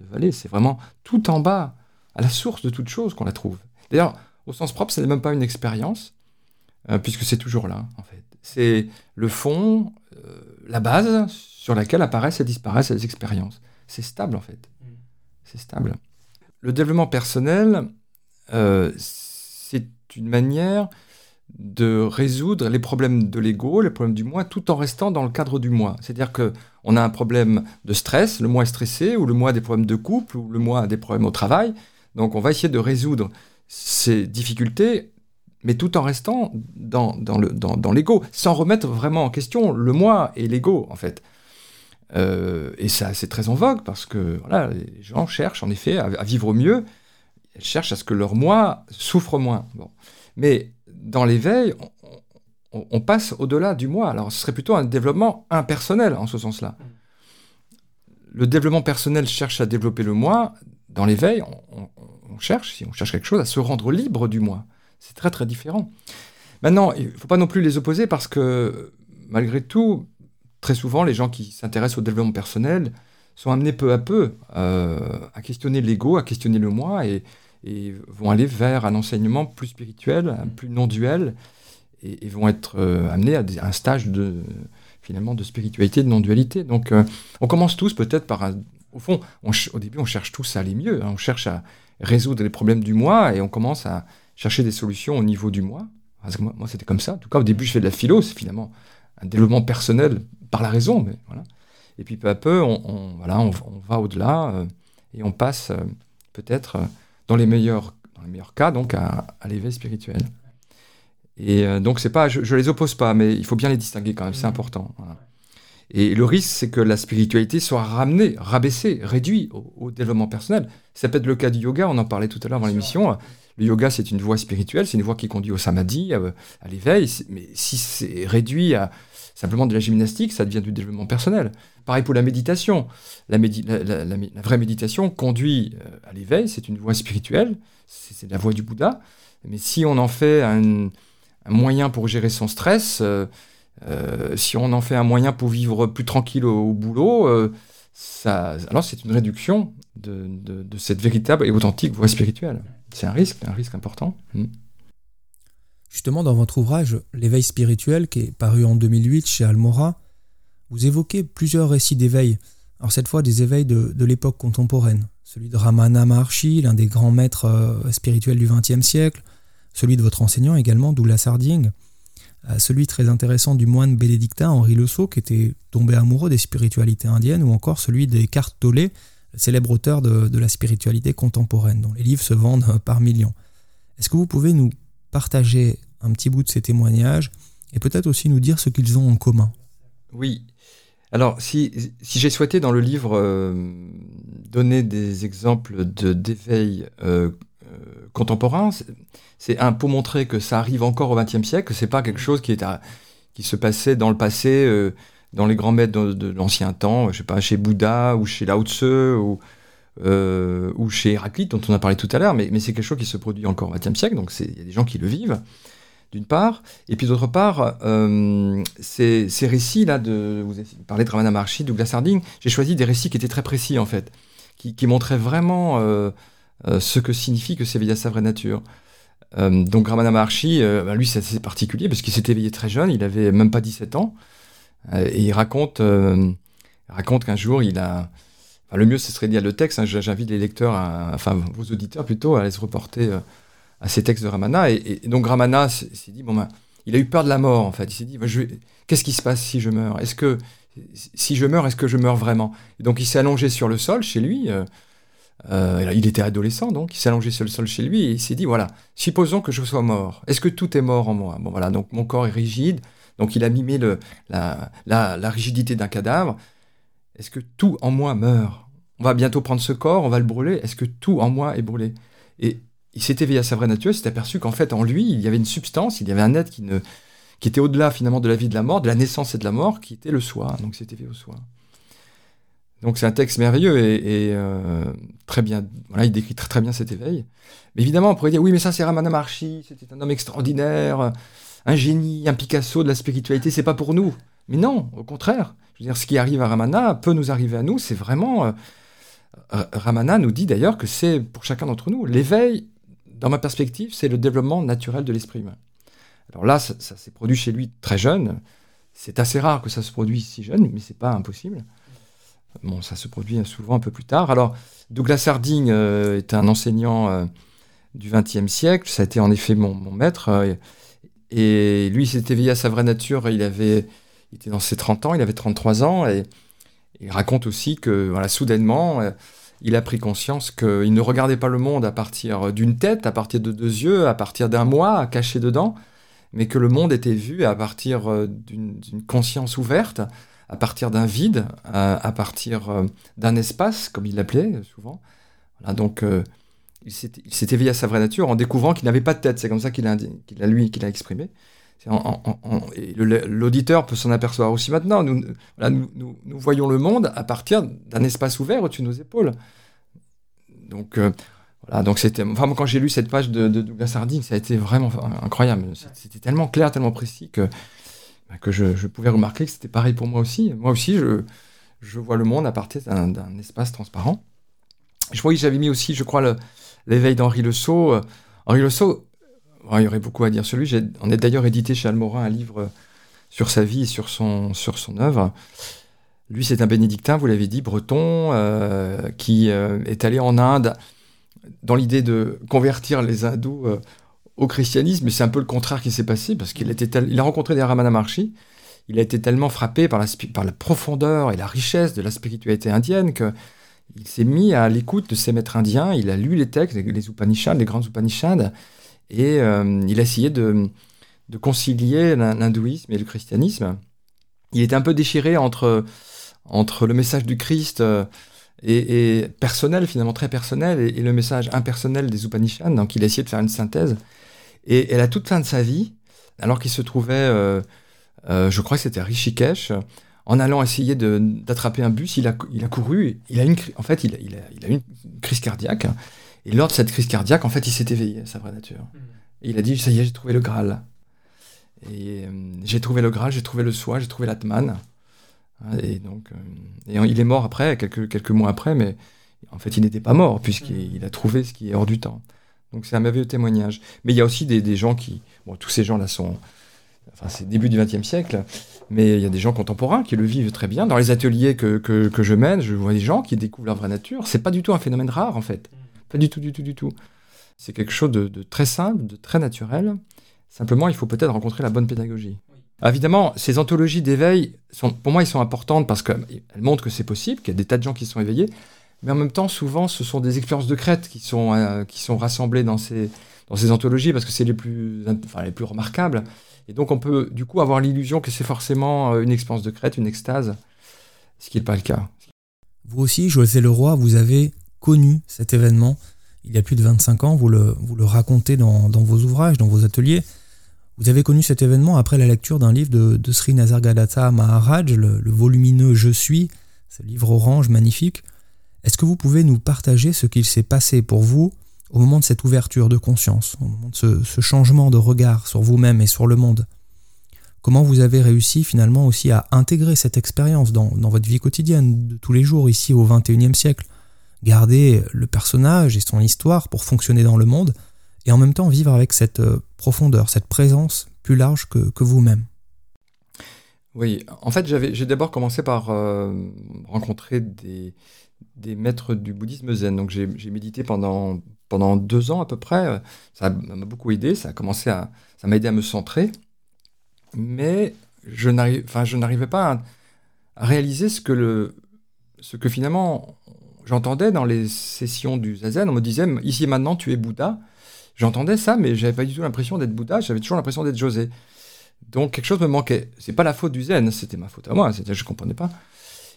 B: De vallée, c'est vraiment tout en bas, à la source de toute chose qu'on la trouve. D'ailleurs, au sens propre, ce n'est même pas une expérience, euh, puisque c'est toujours là, en fait. C'est le fond, euh, la base sur laquelle apparaissent et disparaissent les expériences. C'est stable, en fait. Mm. C'est stable. Le développement personnel, euh, c'est une manière de résoudre les problèmes de l'ego, les problèmes du moi, tout en restant dans le cadre du moi. C'est-à-dire que on a un problème de stress, le moi est stressé, ou le moi a des problèmes de couple, ou le moi a des problèmes au travail. Donc on va essayer de résoudre ces difficultés, mais tout en restant dans, l'ego, sans remettre vraiment en question le moi et l'ego, en fait. Euh, et ça, c'est très en vogue, parce que voilà, les gens cherchent en effet à, à vivre mieux, elles cherchent à ce que leur moi souffre moins. Bon. Mais dans l'éveil, on, passe au-delà du moi. Alors ce serait plutôt un développement impersonnel en ce sens-là. Le développement personnel cherche à développer le moi. Dans l'éveil, on, cherche, si on cherche quelque chose, à se rendre libre du moi. C'est très très différent. Maintenant, il ne faut pas non plus les opposer parce que malgré tout, très souvent, les gens qui s'intéressent au développement personnel sont amenés peu à peu euh, à questionner l'ego, à questionner le moi et, et vont aller vers un enseignement plus spirituel, plus non-duel, et, vont être euh, amenés à, un stage de finalement de spiritualité, de non-dualité. Donc euh, on commence tous peut-être par un, au fond, au début on cherche tous à aller mieux, hein. on cherche à résoudre les problèmes du moi et on commence à chercher des solutions au niveau du moi. moi, c'était comme ça. En tout cas, au début, je fais de la philo, c'est finalement un développement personnel par la raison, mais voilà. Et puis peu à peu, on, voilà, on, va au-delà euh, et on passe peut-être dans les meilleurs, dans les meilleurs cas, donc à, l'éveil spirituel. Et euh, donc, c'est pas, je, ne les oppose pas, mais il faut bien les distinguer quand même, c'est mmh. important. Et le risque, c'est que la spiritualité soit ramenée, rabaissée, réduite au, développement personnel. Ça peut être le cas du yoga, on en parlait tout à l'heure dans l'émission. Le yoga, c'est une voie spirituelle, c'est une voie qui conduit au samadhi, à l'éveil. Mais si c'est réduit à simplement de la gymnastique, ça devient du développement personnel. Pareil pour la méditation. La, vraie méditation conduit euh, à l'éveil, c'est une voie spirituelle, c'est la voie du Bouddha. Mais si on en fait un, moyen pour gérer son stress, euh, si on en fait un moyen pour vivre plus tranquille au, boulot, ça, alors c'est une réduction de, de, cette véritable et authentique voie spirituelle. C'est un risque, un risque important. Hmm.
A: Justement, dans votre ouvrage L'éveil spirituel, qui est paru en 2008 chez Almora, vous évoquez plusieurs récits d'éveil. Alors cette fois des éveils de, de l'époque contemporaine. Celui de Ramana Maharshi, l'un des grands maîtres euh, spirituels du XXe siècle. Celui de votre enseignant également, Douglas Harding. Euh, celui très intéressant du moine bénédictin Henri Le Sceau, qui était tombé amoureux des spiritualités indiennes. Ou encore celui d'Eckhart Tolle, célèbre auteur de, la spiritualité contemporaine, dont les livres se vendent par millions. Est-ce que vous pouvez nous partager un petit bout de ces témoignages et peut-être aussi nous dire ce qu'ils ont en commun?
B: Oui. Alors, si, j'ai souhaité dans le livre euh, donner des exemples d'éveil euh, euh, contemporain, c'est un pour montrer que ça arrive encore au XXe siècle, que c'est pas quelque chose qui, est qui se passait dans le passé dans les grands maîtres de, l'ancien temps, je sais pas, chez Bouddha ou chez Lao Tse ou, euh, ou chez Héraclite, dont on a parlé tout à l'heure, mais, mais c'est quelque chose qui se produit encore au XXe siècle, donc il y a des gens qui le vivent, d'une part, et puis d'autre part, euh, ces, ces récits-là, de, vous parlez de Ramana Maharshi, Douglas Harding, j'ai choisi des récits qui étaient très précis, en fait, qui, qui montraient vraiment euh, ce que signifie que s'éveiller à sa vraie nature. donc Ramana Maharshi, ben, lui c'est assez particulier parce qu'il s'est éveillé très jeune, il avait même pas 17 ans, euh, et il raconte, euh, raconte qu'un jour, il a. le mieux, ce serait de lire le texte. Hein. J'invite les lecteurs, enfin vos auditeurs plutôt, à aller se reporter euh, à ces textes de Ramana. Et, donc Ramana s'est dit, bon ben, il a eu peur de la mort en fait. Il s'est dit, qu'est-ce qui se passe si je meurs? Est-ce que si je meurs, est-ce que je meurs vraiment? Et donc il s'est allongé sur le sol chez lui. Il était adolescent, donc il s'est allongé sur le sol chez lui et il s'est dit, voilà, supposons que je sois mort. Est-ce que tout est mort en moi? Bon voilà, donc mon corps est rigide, donc il a mimé la, rigidité d'un cadavre. Est-ce que tout en moi meurt? On va bientôt prendre ce corps, on va le brûler. Est-ce que tout en moi est brûlé? Et il s'est éveillé à sa vraie nature, il s'est aperçu qu'en fait en lui, il y avait une substance, il y avait un être qui, était au-delà finalement de la vie de la mort, de la naissance et de la mort, qui était le soi. Donc il s'est éveillé au soi. Donc c'est un texte merveilleux et, euh, très bien. Voilà, il décrit très, très bien cet éveil. Mais évidemment, on pourrait dire oui, mais ça c'est Ramana Maharshi, c'était un homme extraordinaire un génie, un Picasso de la spiritualité, c'est pas pour nous. Mais non, au contraire. Je veux dire, ce qui arrive à Ramana peut nous arriver à nous. C'est vraiment. Euh, Ramana nous dit d'ailleurs que c'est pour chacun d'entre nous. L'éveil, dans ma perspective, c'est le développement naturel de l'esprit humain. Alors là, ça, s'est produit chez lui très jeune. C'est assez rare que ça se produise si jeune, mais c'est pas impossible. Bon, ça se produit souvent un peu plus tard. Alors, Douglas Harding euh, est un enseignant euh, du XXe siècle. Ça a été en effet mon, mon maître. Et lui, il s'est éveillé à sa vraie nature. Il, avait, était dans ses 30 ans, il avait 33 ans. Et il raconte aussi que, soudainement, euh, il a pris conscience qu'il ne regardait pas le monde à partir d'une tête, à partir de deux yeux, à partir d'un moi caché dedans, mais que le monde était vu à partir euh, d'une conscience ouverte, à partir d'un vide, à, partir euh, d'un espace, comme il l'appelait souvent. Voilà, donc il s'est éveillé à sa vraie nature en découvrant qu'il n'avait pas de tête. C'est comme ça qu'il a, qu'il a, lui, qu'il a exprimé. L'auditeur peut s'en apercevoir aussi maintenant. Nous, nous, voyons le monde à partir d'un espace ouvert au-dessus de nos épaules. Donc, euh, voilà, donc c'était. Enfin, quand j'ai lu cette page de, Douglas Harding, ça a été vraiment incroyable. C'était tellement clair, tellement précis que, que je, pouvais remarquer que c'était pareil pour moi aussi. Moi aussi, je, je vois le monde à partir d'un espace transparent. Je crois que j'avais mis aussi, je crois, l'éveil d'Henri Le Sceau. Euh, Henri Le Sceau, il y aurait beaucoup à dire sur lui. On a d'ailleurs édité chez Almorin un livre euh, sur sa vie et sur son, sur son œuvre. Lui, c'est un bénédictin, vous l'avez dit, breton, euh, qui est allé en Inde dans l'idée de convertir les hindous au christianisme. Mais c'est un peu le contraire qui s'est passé, parce qu'il il a rencontré des Ramana Maharshi. Il a été tellement frappé par la, par la profondeur et la richesse de la spiritualité indienne que il s'est mis à l'écoute de ses maîtres indiens, il a lu les textes, les Upanishads, les grands Upanishads, et euh, il a essayé de, concilier l'hindouisme et le christianisme. Il était un peu déchiré entre, entre le message du Christ euh, et, personnel, finalement très personnel, et, le message impersonnel des Upanishads. Donc il a essayé de faire une synthèse. Et, à la toute fin de sa vie, alors qu'il se trouvait, euh, je crois que c'était à Rishikesh, en allant essayer d'attraper un bus, il a, il a couru, il a une, en fait, il a, il, a, il a une crise cardiaque. Et lors de cette crise cardiaque, en fait, il s'est éveillé à sa vraie nature. Mm. Et il a dit, ça y est, j'ai trouvé le Graal. Et, euh, j'ai trouvé le Graal, j'ai trouvé le soi, j'ai trouvé l'Atman. Hein, et donc, et il est mort après, quelques, quelques mois après, mais en fait, il n'était pas mort, puisqu'il a trouvé ce qui est hors du temps. Donc, c'est un merveilleux témoignage. Mais il y a aussi des, des gens qui. Bon, tous ces gens-là sont. Enfin, c'est début du XXe siècle, mais il y a des gens contemporains qui le vivent très bien. Dans les ateliers que, que, que je mène, je vois des gens qui découvrent leur vraie nature. C'est pas du tout un phénomène rare, en fait. Pas du tout, du tout, du tout. C'est quelque chose de, de, très simple, de très naturel. Simplement, il faut peut-être rencontrer la bonne pédagogie. Évidemment, ces anthologies d'éveil, sont, pour moi, ils sont importantes parce qu'elles montrent que c'est possible, qu'il y a des tas de gens qui sont éveillés, mais en même temps, souvent, ce sont des expériences de crête qui sont, euh, qui sont rassemblées dans ces, dans ces anthologies parce que c'est les plus, enfin, les plus remarquables. Et donc, on peut du coup avoir l'illusion que c'est forcément euh, une expérience de crête, une extase, ce qui n'est pas le cas.
A: Vous aussi, José Leroy, vous avez connu cet événement il y a plus de 25 ans, vous le, vous le racontez dans, dans vos ouvrages, dans vos ateliers. Vous avez connu cet événement après la lecture d'un livre de, de Sri Nasargadatta Maharaj, le, volumineux Je suis, ce livre orange magnifique. Est-ce que vous pouvez nous partager ce qu'il s'est passé pour vous au moment de cette ouverture de conscience, au moment de ce, changement de regard sur vous-même et sur le monde? Comment vous avez réussi finalement aussi à intégrer cette expérience dans, votre vie quotidienne de tous les jours ici au XXIe siècle? Garder le personnage et son histoire pour fonctionner dans le monde, et en même temps vivre avec cette euh, profondeur, cette présence plus large que, que vous-même?
B: Oui, en fait, j'ai d'abord commencé par euh, rencontrer des, des, maîtres du bouddhisme zen. Donc, j'ai médité pendant, pendant deux ans à peu près. Ça m'a beaucoup aidé. Ça a commencé à, ça m'a aidé à me centrer. Mais je n'arrivais pas à, réaliser ce que, le, ce que finalement j'entendais dans les sessions du zazen, on me disait ici et maintenant tu es Bouddha. J'entendais ça, mais j'avais pas du tout l'impression d'être Bouddha, j'avais toujours l'impression d'être José. Donc quelque chose me manquait. C'est pas la faute du zen, c'était ma faute à moi, je comprenais pas.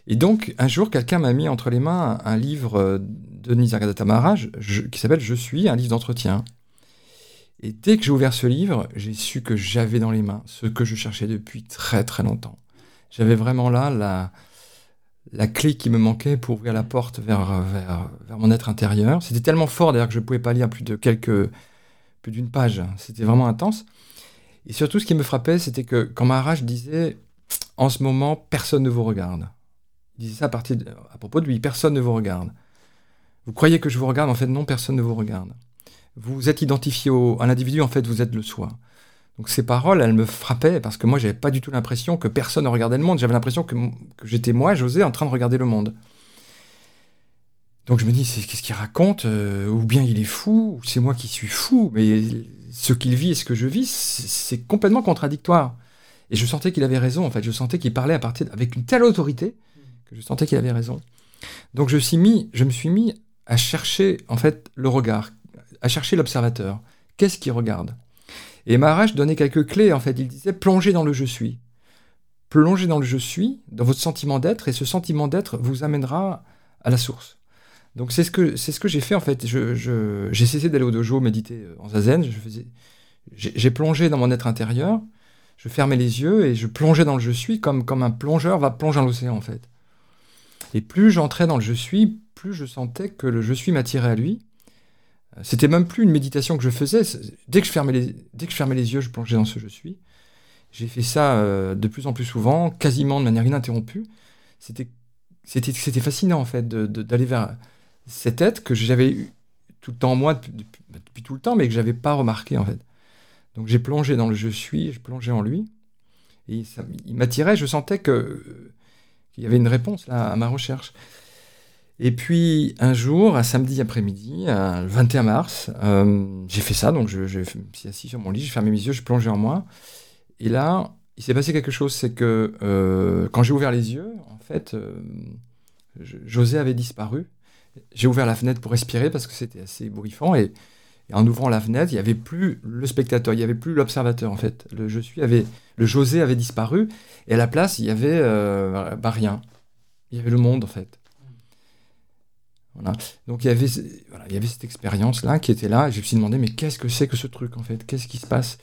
B: Et donc un jour, quelqu'un m'a mis entre les mains un, livre de Nisargadatta Maharaj qui s'appelle Je suis, un livre d'entretien. Et dès que j'ai ouvert ce livre, j'ai su que j'avais dans les mains ce que je cherchais depuis très très longtemps. J'avais vraiment là la, clé qui me manquait pour ouvrir la porte vers, vers, mon être intérieur. C'était tellement fort d'ailleurs que je ne pouvais pas lire plus de quelques plus d'une page. C'était vraiment intense. Et surtout, ce qui me frappait, c'était que quand Maharaj disait en ce moment, personne ne vous regarde. Il disait ça à, propos de lui, personne ne vous regarde. Vous croyez que je vous regarde, en fait, non, personne ne vous regarde. Vous êtes identifié au, à l'individu, en fait, vous êtes le soi. Donc ces paroles, elles me frappaient parce que moi, j'avais pas du tout l'impression que personne ne regardait le monde. J'avais l'impression que, j'étais moi, José, en train de regarder le monde. Donc je me dis, qu'est-ce qu'il raconte? Euh, Ou bien il est fou, ou c'est moi qui suis fou? Mais ce qu'il vit et ce que je vis, c'est complètement contradictoire. Et je sentais qu'il avait raison, en fait. Je sentais qu'il parlait à partir avec une telle autorité que je sentais qu'il avait raison. Donc je, me suis mis à chercher, en fait, le regard, à chercher l'observateur. Qu'est-ce qu'il regarde? Et Maharaj donnait quelques clés, en fait. Il disait plongez dans le je suis. Plongez dans le je suis, dans votre sentiment d'être, et ce sentiment d'être vous amènera à la source. Donc c'est ce que c'est ce que j'ai fait en fait. Je, j'ai cessé d'aller au dojo méditer euh, en zazen. J'ai plongé dans mon être intérieur. Je fermais les yeux et je plongeais dans le je suis comme comme un plongeur va plonger dans l'océan en fait. Et plus j'entrais dans le je suis, plus je sentais que le je suis m'attirait à lui. C'était même plus une méditation que je faisais. Dès que je fermais les, dès que je fermais les yeux, je plongeais dans ce je suis. J'ai fait ça euh, de plus en plus souvent, quasiment de manière ininterrompue. C'était, c'était, fascinant en fait d'aller vers cet être que j'avais eu tout le temps en moi depuis, depuis, tout le temps, mais que j'avais pas remarqué en fait. Donc j'ai plongé dans le je suis, je plongeais en lui, et ça, il m'attirait. Je sentais que qu'il y avait une réponse là à ma recherche. Et puis un jour, un samedi après-midi, le 21 mars, euh, j'ai fait ça, donc je, me suis assis sur mon lit, j'ai fermé mes yeux, je plongeais en moi. Et là, il s'est passé quelque chose, c'est que euh, quand j'ai ouvert les yeux, en fait, euh, José avait disparu. J'ai ouvert la fenêtre pour respirer parce que c'était assez ébouriffant et, en ouvrant la fenêtre, il n'y avait plus le spectateur, il n'y avait plus l'observateur en fait. Le je suis avait, le José avait disparu et à la place, il y avait bah, rien. Il y avait le monde en fait. Donc il y avait, il y avait cette expérience-là qui était là, et je me suis demandé, mais qu'est-ce que c'est que ce truc en fait? Qu'est-ce qui se passe?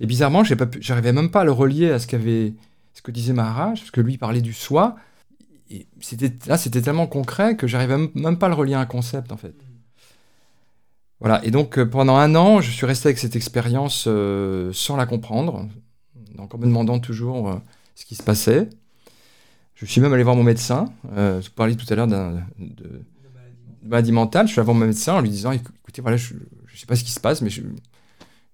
B: Et bizarrement, j'arrivais même pas à le relier à ce, qu'avait, ce que disait Maharaj, parce que lui parlait du soi. Et là, c'était tellement concret que j'arrivais même pas à le relier à un concept en fait. Voilà, et donc euh, pendant un an, je suis resté avec cette expérience euh, sans la comprendre, en me demandant toujours ce qui se passait. Je suis même allé voir mon médecin. Euh, je parlais tout à l'heure de, maladie mentale. Je suis allé voir mon médecin en lui disant écoutez, voilà, je ne sais pas ce qui se passe, mais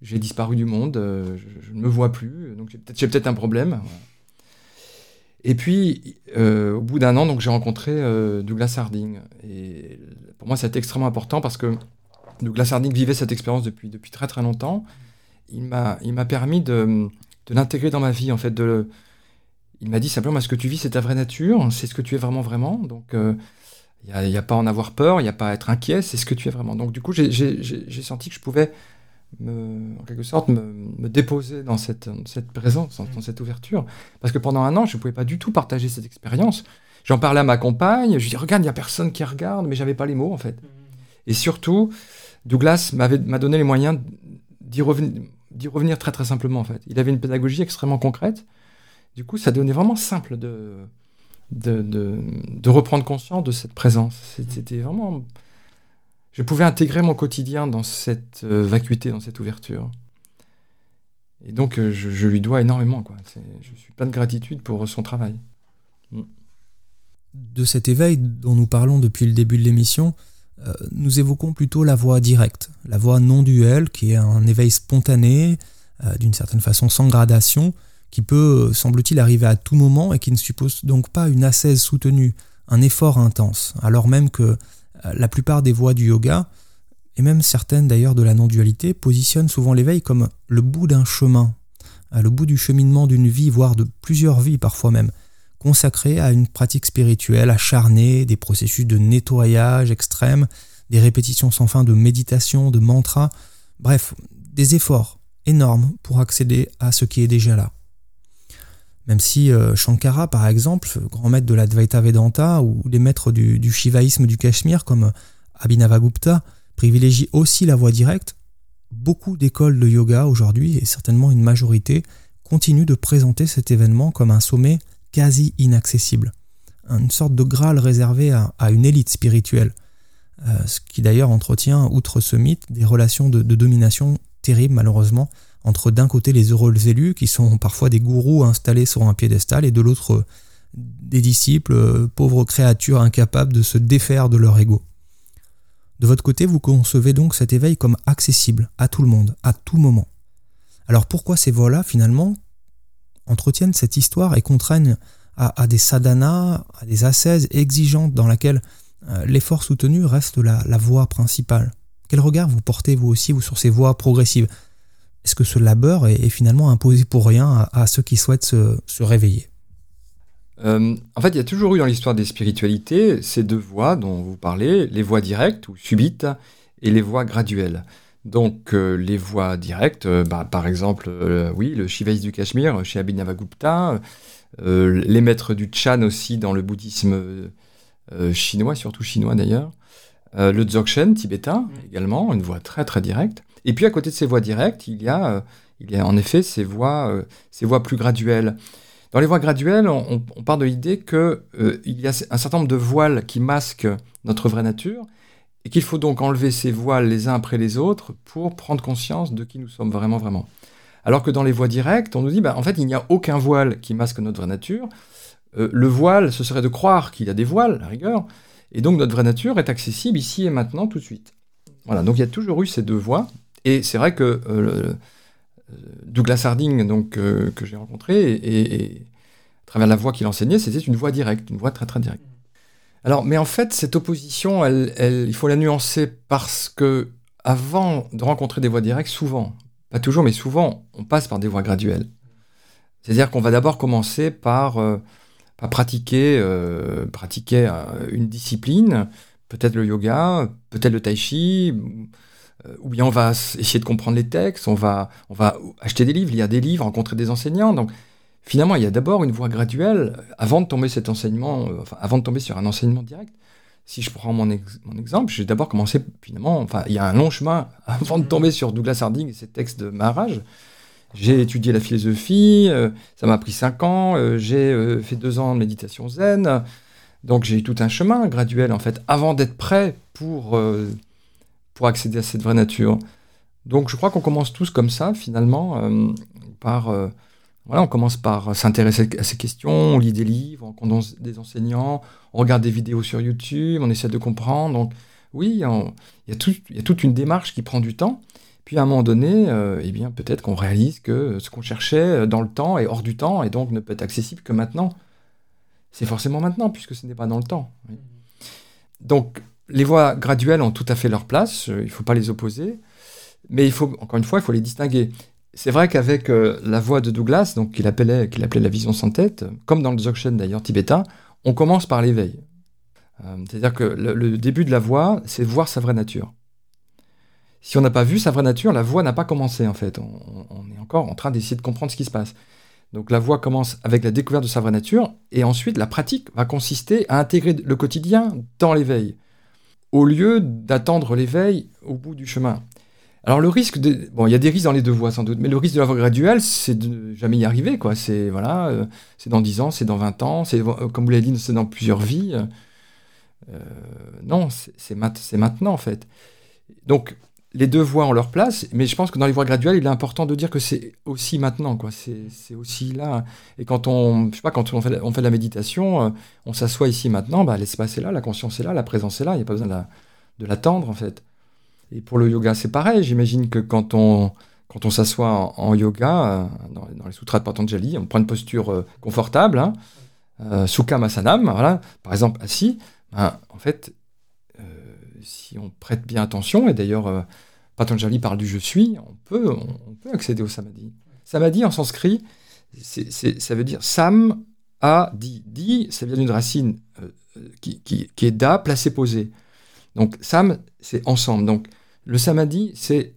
B: j'ai disparu du monde, je, ne me vois plus, donc j'ai peut-être un problème. Et puis, au bout d'un an, j'ai rencontré Douglas Harding. Et pour moi, c'était extrêmement important parce que Douglas Harding vivait cette expérience depuis, depuis très très longtemps. Il m'a permis de, de l'intégrer dans ma vie, en fait. De, il m'a dit simplement, ce que tu vis, c'est ta vraie nature, c'est ce que tu es vraiment, vraiment? Donc, il euh, n'y a, a, pas à en avoir peur, il n'y a pas à être inquiet, c'est ce que tu es vraiment. Donc, du coup, j'ai senti que je pouvais, me, en quelque sorte, me, me déposer dans cette, cette présence, dans, cette ouverture. Parce que pendant un an, je ne pouvais pas du tout partager cette expérience. J'en parlais à ma compagne, je dis, regarde, il n'y a personne qui regarde, mais j'avais pas les mots, en fait. Et surtout, Douglas m'a donné les moyens d'y revenir, revenir très très simplement en fait. Il avait une pédagogie extrêmement concrète. Du coup, ça devenait vraiment simple de, de, de, reprendre conscience de cette présence. C'était vraiment... Je pouvais intégrer mon quotidien dans cette euh, vacuité, dans cette ouverture. Et donc, euh, je, lui dois énormément. Quoi. Je suis plein de gratitude pour son travail.
A: De cet éveil dont nous parlons depuis le début de l'émission, nous évoquons plutôt la voie directe, la voie non duelle, qui est un éveil spontané, euh, d'une certaine façon sans gradation, qui peut, semble-t-il, arriver à tout moment et qui ne suppose donc pas une ascèse soutenue, un effort intense, alors même que euh, la plupart des voies du yoga, et même certaines d'ailleurs de la non-dualité, positionnent souvent l'éveil comme le bout d'un chemin, le bout du cheminement d'une vie, voire de plusieurs vies parfois même consacré à une pratique spirituelle acharnée, des processus de nettoyage extrême, des répétitions sans fin de méditation, de mantras, bref, des efforts énormes pour accéder à ce qui est déjà là. Même si euh, Shankara, par exemple, grand maître de l'Advaita Vedanta, ou les maîtres du shivaïsme du Cachemire comme Abhinavagupta, privilégient aussi la voie directe, beaucoup d'écoles de yoga aujourd'hui, et certainement une majorité, continuent de présenter cet événement comme un sommet quasi inaccessible, une sorte de Graal réservé à, une élite spirituelle, euh, ce qui d'ailleurs entretient, outre ce mythe, des relations de, domination terribles malheureusement, entre d'un côté les heureux élus, qui sont parfois des gourous installés sur un piédestal, et de l'autre des disciples, euh, pauvres créatures incapables de se défaire de leur ego. De votre côté, vous concevez donc cet éveil comme accessible à tout le monde, à tout moment. Alors pourquoi ces voies-là, finalement, entretiennent cette histoire et contraignent à, des sadhanas, à des ascèses exigeantes dans laquelle euh, l'effort soutenu reste la, voie principale. Quel regard vous portez vous aussi vous sur ces voies progressives? Est-ce que ce labeur est, finalement imposé pour rien à, ceux qui souhaitent se, réveiller?
B: Euh, en fait, il y a toujours eu dans l'histoire des spiritualités ces deux voies dont vous parlez, les voies directes ou subites et les voies graduelles. Donc euh, les voies directes, euh, bah, par exemple, euh, oui, le Shivaïs du Cachemire chez Abhinavagupta, les maîtres du Chan aussi dans le bouddhisme chinois, surtout chinois d'ailleurs, le Dzogchen tibétain mm. également, une voie très très directe. Et puis à côté de ces voies directes, il y a, il y a en effet ces voies, ces voies plus graduelles. Dans les voies graduelles, on, on part de l'idée qu'il y a un certain nombre de voiles qui masquent notre vraie nature et qu'il faut donc enlever ces voiles les uns après les autres pour prendre conscience de qui nous sommes vraiment, vraiment. Alors que dans les voies directes, on nous dit, bah, en fait, il n'y a aucun voile qui masque notre vraie nature. Euh, le voile, ce serait de croire qu'il y a des voiles, à rigueur, et donc notre vraie nature est accessible ici et maintenant, tout de suite. Voilà, donc il y a toujours eu ces deux voies, et c'est vrai que euh, Douglas Harding, donc, que j'ai rencontré, et, à travers la voie qu'il enseignait, c'était une voie directe, une voie très très directe. Alors, mais en fait, cette opposition, il faut la nuancer parce que avant de rencontrer des voies directes, souvent, pas toujours, mais souvent, on passe par des voies graduelles. C'est-à-dire qu'on va d'abord commencer par, euh, pratiquer, euh, euh, une discipline, peut-être le yoga, peut-être le tai chi, ou bien on va essayer de comprendre les textes, on va, acheter des livres, lire des livres, rencontrer des enseignants. Finalement, il y a d'abord une voie graduelle avant de tomber cet enseignement, euh, enfin, avant de tomber sur un enseignement direct. Si je prends mon, exemple, j'ai d'abord commencé, finalement, enfin, il y a un long chemin avant de tomber sur Douglas Harding et ses textes de Maharaj. J'ai étudié la philosophie, euh, ça m'a pris cinq ans, euh, j'ai fait deux ans de méditation zen, donc j'ai eu tout un chemin graduel, en fait, avant d'être prêt pour, pour accéder à cette vraie nature. Donc je crois qu'on commence tous comme ça, finalement, par on commence par s'intéresser à ces questions, on lit des livres, on rencontre des enseignants, on regarde des vidéos sur YouTube, on essaie de comprendre. Donc oui, il y, a toute une démarche qui prend du temps. Puis à un moment donné, euh, eh bien peut-être qu'on réalise que ce qu'on cherchait dans le temps est hors du temps et donc ne peut être accessible que maintenant. C'est forcément maintenant puisque ce n'est pas dans le temps. Donc les voies graduelles ont tout à fait leur place, euh, il ne faut pas les opposer, mais il faut encore une fois, il faut les distinguer c'est vrai qu'avec euh, la voix de Douglas, donc qu'il appelait, la vision sans tête, comme dans le Dzogchen d'ailleurs tibétain, on commence par l'éveil. Euh, c'est-à-dire que le, début de la voix, c'est voir sa vraie nature. Si on n'a pas vu sa vraie nature, la voix n'a pas commencé en fait. On, est encore en train d'essayer de comprendre ce qui se passe. Donc la voix commence avec la découverte de sa vraie nature, et ensuite la pratique va consister à intégrer le quotidien dans l'éveil, au lieu d'attendre l'éveil au bout du chemin. Alors le risque, de... bon, il y a des risques dans les deux voies sans doute, mais le risque de la voie graduelle, c'est de jamais y arriver, quoi. C'est voilà, euh, c'est dans 10 ans, c'est dans 20 ans, c'est euh, comme vous l'avez dit, c'est dans plusieurs vies. Euh, non, c'est maintenant en fait. Donc les deux voies ont leur place, mais je pense que dans les voies graduelles, il est important de dire que c'est aussi maintenant, quoi. C'est aussi là. Et quand on, je sais pas, quand on fait, on fait de la méditation, on s'assoit ici maintenant, bah, l'espace est là, la conscience est là, la présence est là. Il n'y a pas besoin de l'attendre en fait. Et pour le yoga, c'est pareil. J'imagine que quand on, quand on s'assoit en, yoga, euh, dans, les sutras de Patanjali, on prend une posture euh, confortable, hein, euh, Masanam, voilà, par exemple assis, ben, en fait, si on prête bien attention, et d'ailleurs Patanjali parle du je suis, on peut, on, peut accéder au samadhi. Samadhi en sanskrit, ça veut dire sam, a, di. Di, ça vient d'une racine qui, qui, qui, est da, placé, posé. Donc sam, c'est ensemble. Donc le samadhi, c'est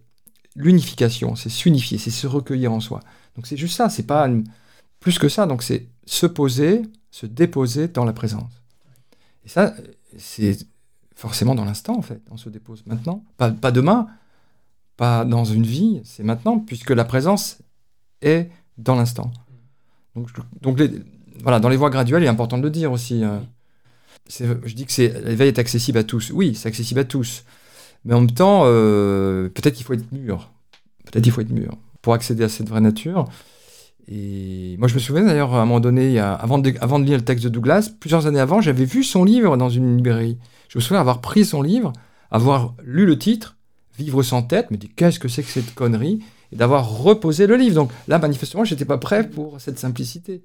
B: l'unification, c'est s'unifier, c'est se recueillir en soi. Donc c'est juste ça, c'est pas plus que ça. Donc c'est se poser, se déposer dans la présence. Et ça, c'est forcément dans l'instant en fait. On se dépose maintenant, pas, demain, pas dans une vie, c'est maintenant, puisque la présence est dans l'instant. Donc, donc voilà, dans les voies graduelles, il est important de le dire aussi. Hein. je dis que l'éveil est accessible à tous. Oui, c'est accessible à tous. Mais en même temps, euh, peut-être qu'il faut être mûr. Peut-être qu'il faut être mûr pour accéder à cette vraie nature. Et moi, je me souviens d'ailleurs, à un moment donné, avant, de, lire le texte de Douglas, plusieurs années avant, j'avais vu son livre dans une librairie. Je me souviens avoir pris son livre, avoir lu le titre, Vivre sans tête, me dit qu'est-ce que c'est que cette connerie, et d'avoir reposé le livre. Donc là, manifestement, je n'étais pas prêt pour cette simplicité.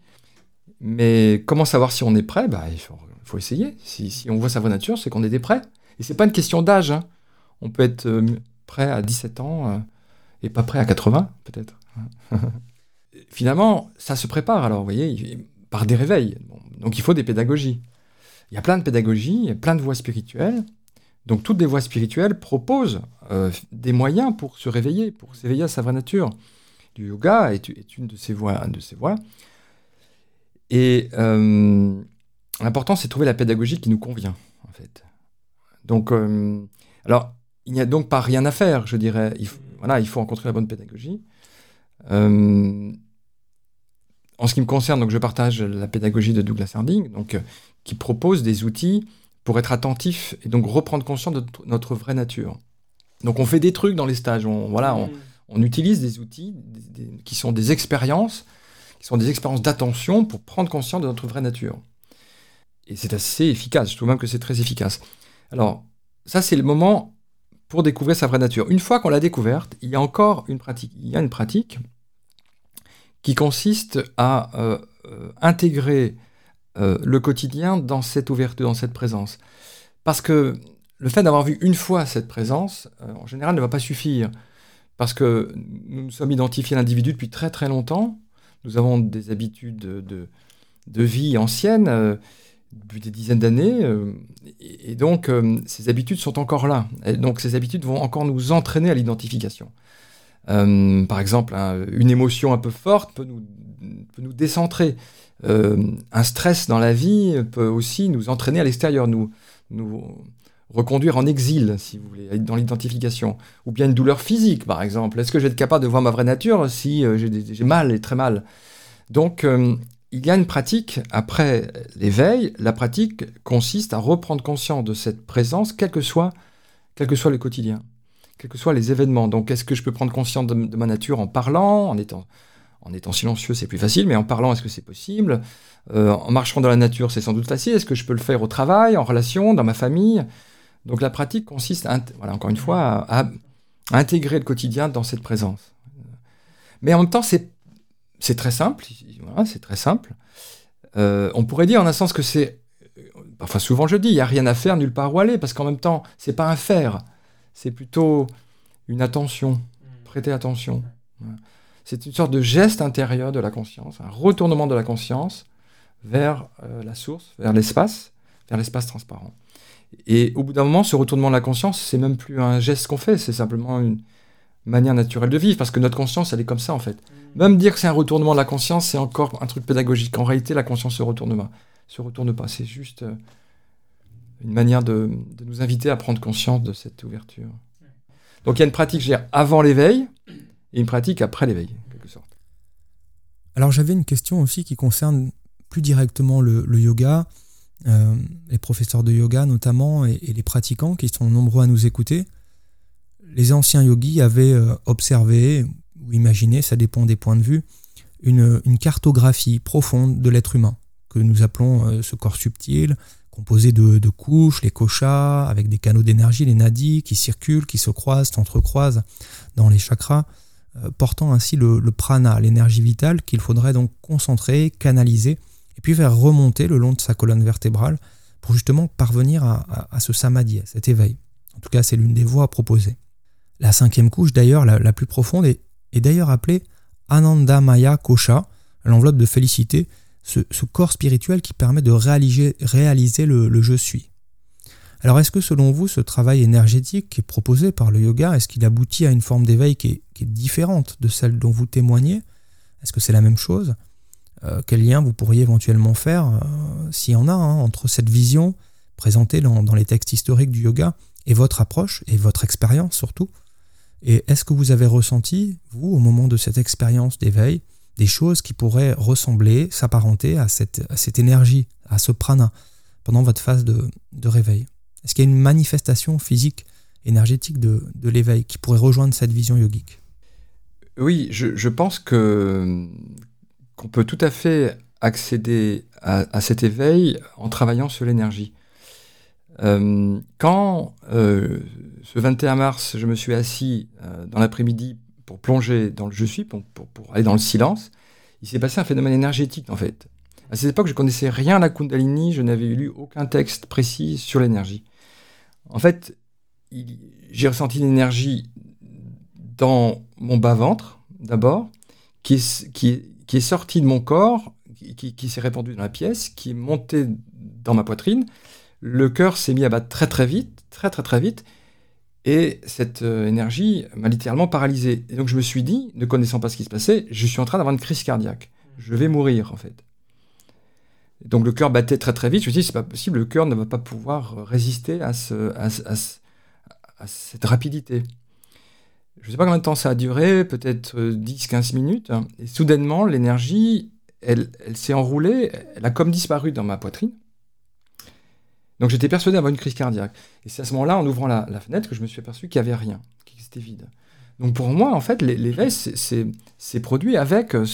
B: Mais comment savoir si on est prêt? Bah, Il faut, essayer. Si, si, on voit sa vraie nature, c'est qu'on était prêt. Et c'est pas une question d'âge. Hein on peut être euh, prêt à 17 ans euh, et pas prêt à 80, peut-être. Finalement, ça se prépare, alors, vous voyez, par des réveils. donc il faut des pédagogies. Il y a plein de pédagogies, il y a plein de voies spirituelles. Donc toutes les voies spirituelles proposent euh, des moyens pour se réveiller, pour s'éveiller à sa vraie nature. Le yoga est, une de ces voies. De ces voies. Et l'important, c'est de trouver la pédagogie qui nous convient, en fait. Donc, alors, il n'y a donc pas rien à faire, je dirais. Il, voilà, il faut rencontrer la bonne pédagogie. Euh, en ce qui me concerne, donc je partage la pédagogie de Douglas Harding, donc, euh, qui propose des outils pour être attentif et donc reprendre conscience de notre vraie nature. Donc on fait des trucs dans les stages, on, voilà, on, utilise des outils qui sont des expériences, qui sont des expériences d'attention pour prendre conscience de notre vraie nature. Et c'est assez efficace, je trouve même que c'est très efficace. Alors, ça c'est le moment pour découvrir sa vraie nature. Une fois qu'on l'a découverte, il y a encore une pratique. Il y a une pratique qui consiste à euh, euh, intégrer euh, le quotidien dans cette ouverture, dans cette présence. Parce que le fait d'avoir vu une fois cette présence, en général, ne va pas suffire. Parce que nous nous sommes identifiés à l'individu depuis très très longtemps. Nous avons des habitudes de, de vie anciennes depuis des dizaines d'années. Euh, et, donc, euh, ces habitudes sont encore là. Donc, ces habitudes vont encore nous entraîner à l'identification. Euh, par exemple, une émotion un peu forte peut nous, peut nous décentrer. un stress dans la vie peut aussi nous entraîner à l'extérieur, nous, nous reconduire en exil, si vous voulez, dans l'identification. Ou bien une douleur physique, par exemple. Est-ce que je vais être capable de voir ma vraie nature si j'ai mal et très mal? Donc, il y a une pratique, après l'éveil, la pratique consiste à reprendre conscience de cette présence, quel que soit, quel que soit le quotidien, quels que soient les événements. Donc, est-ce que je peux prendre conscience de, ma nature en parlant, en étant, En étant silencieux, c'est plus facile, mais en parlant, est-ce que c'est possible? Euh, En marchant dans la nature, c'est sans doute facile. Est-ce que je peux le faire au travail, en relation, dans ma famille? Donc la pratique consiste, encore une fois, à, intégrer le quotidien dans cette présence. Mais en même temps, c'est très simple. c'est très simple. Euh, on pourrait dire en un sens que c'est, parfois souvent je dis, il n'y a rien à faire, nulle part où aller, parce qu'en même temps, c'est pas un faire, c'est plutôt une attention, mm. prêter attention. C'est une sorte de geste intérieur de la conscience, un retournement de la conscience vers euh, la source, vers l'espace, vers l'espace transparent. Et au bout d'un moment, ce retournement de la conscience, c'est même plus un geste qu'on fait, c'est simplement une manière naturelle de vivre, parce que notre conscience, elle est comme ça en fait. Même dire que c'est un retournement de la conscience, c'est encore un truc pédagogique. En réalité, la conscience se retourne pas. Se retourne pas. C'est juste euh, une manière de, de, nous inviter à prendre conscience de cette ouverture. Donc il y a une pratique, je avant l'éveil et une pratique après l'éveil, en quelque sorte.
A: Alors j'avais une question aussi qui concerne plus directement le, yoga, euh, les professeurs de yoga notamment et, les pratiquants qui sont nombreux à nous écouter. Les anciens yogis avaient euh, observé ou imaginé, ça dépend des points de vue, une, cartographie profonde de l'être humain, que nous appelons euh, ce corps subtil, composé de, couches, les koshas, avec des canaux d'énergie, les nadis, qui circulent, qui se croisent, s'entrecroisent dans les chakras, euh, portant ainsi le, prana, l'énergie vitale qu'il faudrait donc concentrer, canaliser, et puis faire remonter le long de sa colonne vertébrale pour justement parvenir à, ce samadhi, à cet éveil. En tout cas, c'est l'une des voies proposées. La cinquième couche, d'ailleurs, la, plus profonde, est, d'ailleurs appelée Anandamaya Kosha, l'enveloppe de félicité, ce, corps spirituel qui permet de réaliser, le, je suis. Alors est-ce que selon vous, ce travail énergétique qui est proposé par le yoga, est-ce qu'il aboutit à une forme d'éveil qui, est, différente de celle dont vous témoignez? Est-ce que c'est la même chose? Euh, Quel lien vous pourriez éventuellement faire, euh, s'il y en a, hein, entre cette vision présentée dans, les textes historiques du yoga et votre approche et votre expérience surtout Et est-ce que vous avez ressenti, vous, au moment de cette expérience d'éveil, des choses qui pourraient ressembler, s'apparenter à cette, énergie, à ce prana, pendant votre phase de, réveil? Est-ce qu'il y a une manifestation physique, énergétique de, l'éveil qui pourrait rejoindre cette vision yogique?
B: Oui, je, pense qu'on peut tout à fait accéder à, cet éveil en travaillant sur l'énergie. Euh, quand euh, ce 21 mars, je me suis assis euh, dans l'après-midi pour plonger dans le je suis, pour, aller dans le silence, il s'est passé un phénomène énergétique en fait. À cette époque, je connaissais rien à la Kundalini, je n'avais lu aucun texte précis sur l'énergie. En fait, j'ai ressenti l'énergie dans mon bas-ventre, d'abord, qui est, qui, qui est sortie de mon corps, qui, qui s'est répandue dans la pièce, qui est montée dans ma poitrine. Le cœur s'est mis à battre très très vite, très très très vite, et cette euh, énergie m'a littéralement paralysé. Et donc je me suis dit, ne connaissant pas ce qui se passait, je suis en train d'avoir une crise cardiaque. Je vais mourir en fait. donc le cœur battait très très vite. Je me suis dit, c'est pas possible, le cœur ne va pas pouvoir résister à, ce, à, cette rapidité. Je ne sais pas combien de temps ça a duré, peut-être 10-15 euh, minutes. Et soudainement, l'énergie, elle, elle s'est enroulée, elle a comme disparu dans ma poitrine. Donc j'étais persuadé d'avoir une crise cardiaque. Et c'est à ce moment-là, en ouvrant la, fenêtre, que je me suis aperçu qu'il n'y avait rien, que c'était vide. Donc pour moi, en fait, l'éveil c'est produit avec, euh,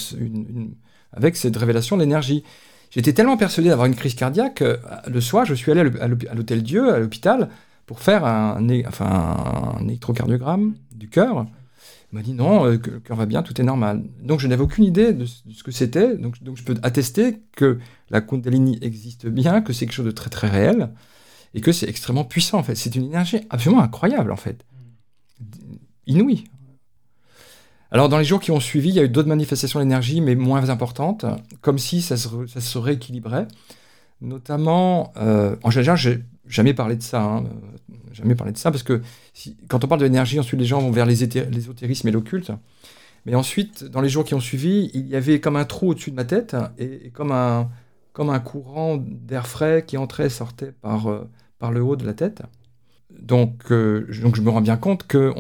B: avec cette révélation d'énergie. J'étais tellement persuadé d'avoir une crise cardiaque que le soir, je suis allé à l'hôtel Dieu, à l'hôpital, pour faire un, un électrocardiogramme du cœur. M'a dit non, euh, le cœur va bien, tout est normal. Donc je n'avais aucune idée de, ce que c'était. Donc, je peux attester que la Kundalini existe bien, que c'est quelque chose de très très réel et que c'est extrêmement puissant en fait. C'est une énergie absolument incroyable en fait, inouïe. Alors dans les jours qui ont suivi, il y a eu d'autres manifestations d'énergie, mais moins importantes, comme si ça se, rééquilibrait. Notamment, euh, en général, j'ai jamais parlé de ça, hein, jamais parlé de ça, parce que quand on parle de l'énergie, ensuite les gens vont vers l'ésotérisme et l'occulte. Mais ensuite, dans les jours qui ont suivi, il y avait comme un trou au-dessus de ma tête et, comme, un, comme un courant d'air frais qui entrait et sortait par, euh, par le haut de la tête. Donc, euh, donc je me rends bien compte qu'en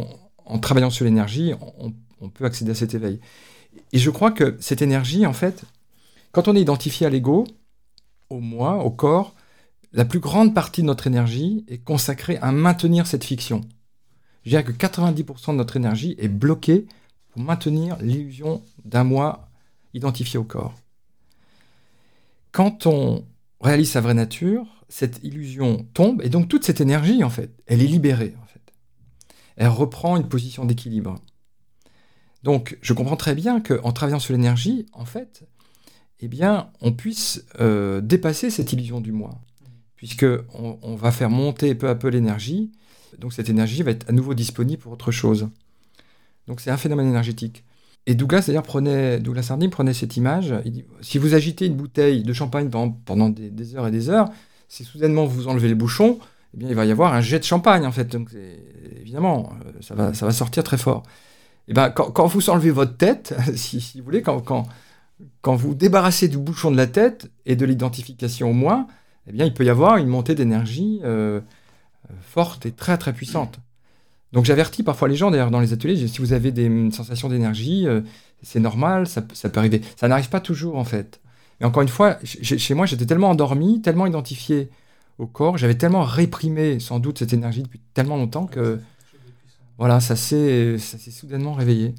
B: en travaillant sur l'énergie, on, peut accéder à cet éveil. Et je crois que cette énergie, en fait, quand on est identifié à l'ego, au moi, au corps, la plus grande partie de notre énergie est consacrée à maintenir cette fiction. Je dirais que 90% de notre énergie est bloquée pour maintenir l'illusion d'un moi identifié au corps. Quand on réalise sa vraie nature, cette illusion tombe et donc toute cette énergie, en fait, elle est libérée. Elle reprend une position d'équilibre. Donc, je comprends très bien qu'en travaillant sur l'énergie, en fait, eh bien, on puisse euh, dépasser cette illusion du moi, puisque on, va faire monter peu à peu l'énergie. Donc, cette énergie va être à nouveau disponible pour autre chose. Donc, c'est un phénomène énergétique. Et Douglas, d'ailleurs, prenait, Douglas Harding prenait cette image. Il dit, si vous agitez une bouteille de champagne pendant, des, heures et des heures, si soudainement vous enlevez les bouchons, eh bien, il va y avoir un jet de champagne, en fait. Donc, évidemment, euh, ça va, ça va sortir très fort. Et eh ben, quand, vous enlevez votre tête, si, vous voulez, quand, quand, quand, vous débarrassez du bouchon de la tête et de l'identification au moins, eh bien, il peut y avoir une montée d'énergie euh, forte et très, très puissante. Donc j'avertis parfois les gens, d'ailleurs, dans les ateliers, si vous avez des sensations d'énergie, euh, c'est normal, ça, peut arriver. Ça n'arrive pas toujours, en fait. Et encore une fois, chez moi, j'étais tellement endormi, tellement identifié au corps, j'avais tellement réprimé, sans doute, cette énergie depuis tellement longtemps que, voilà, ça s'est soudainement réveillé.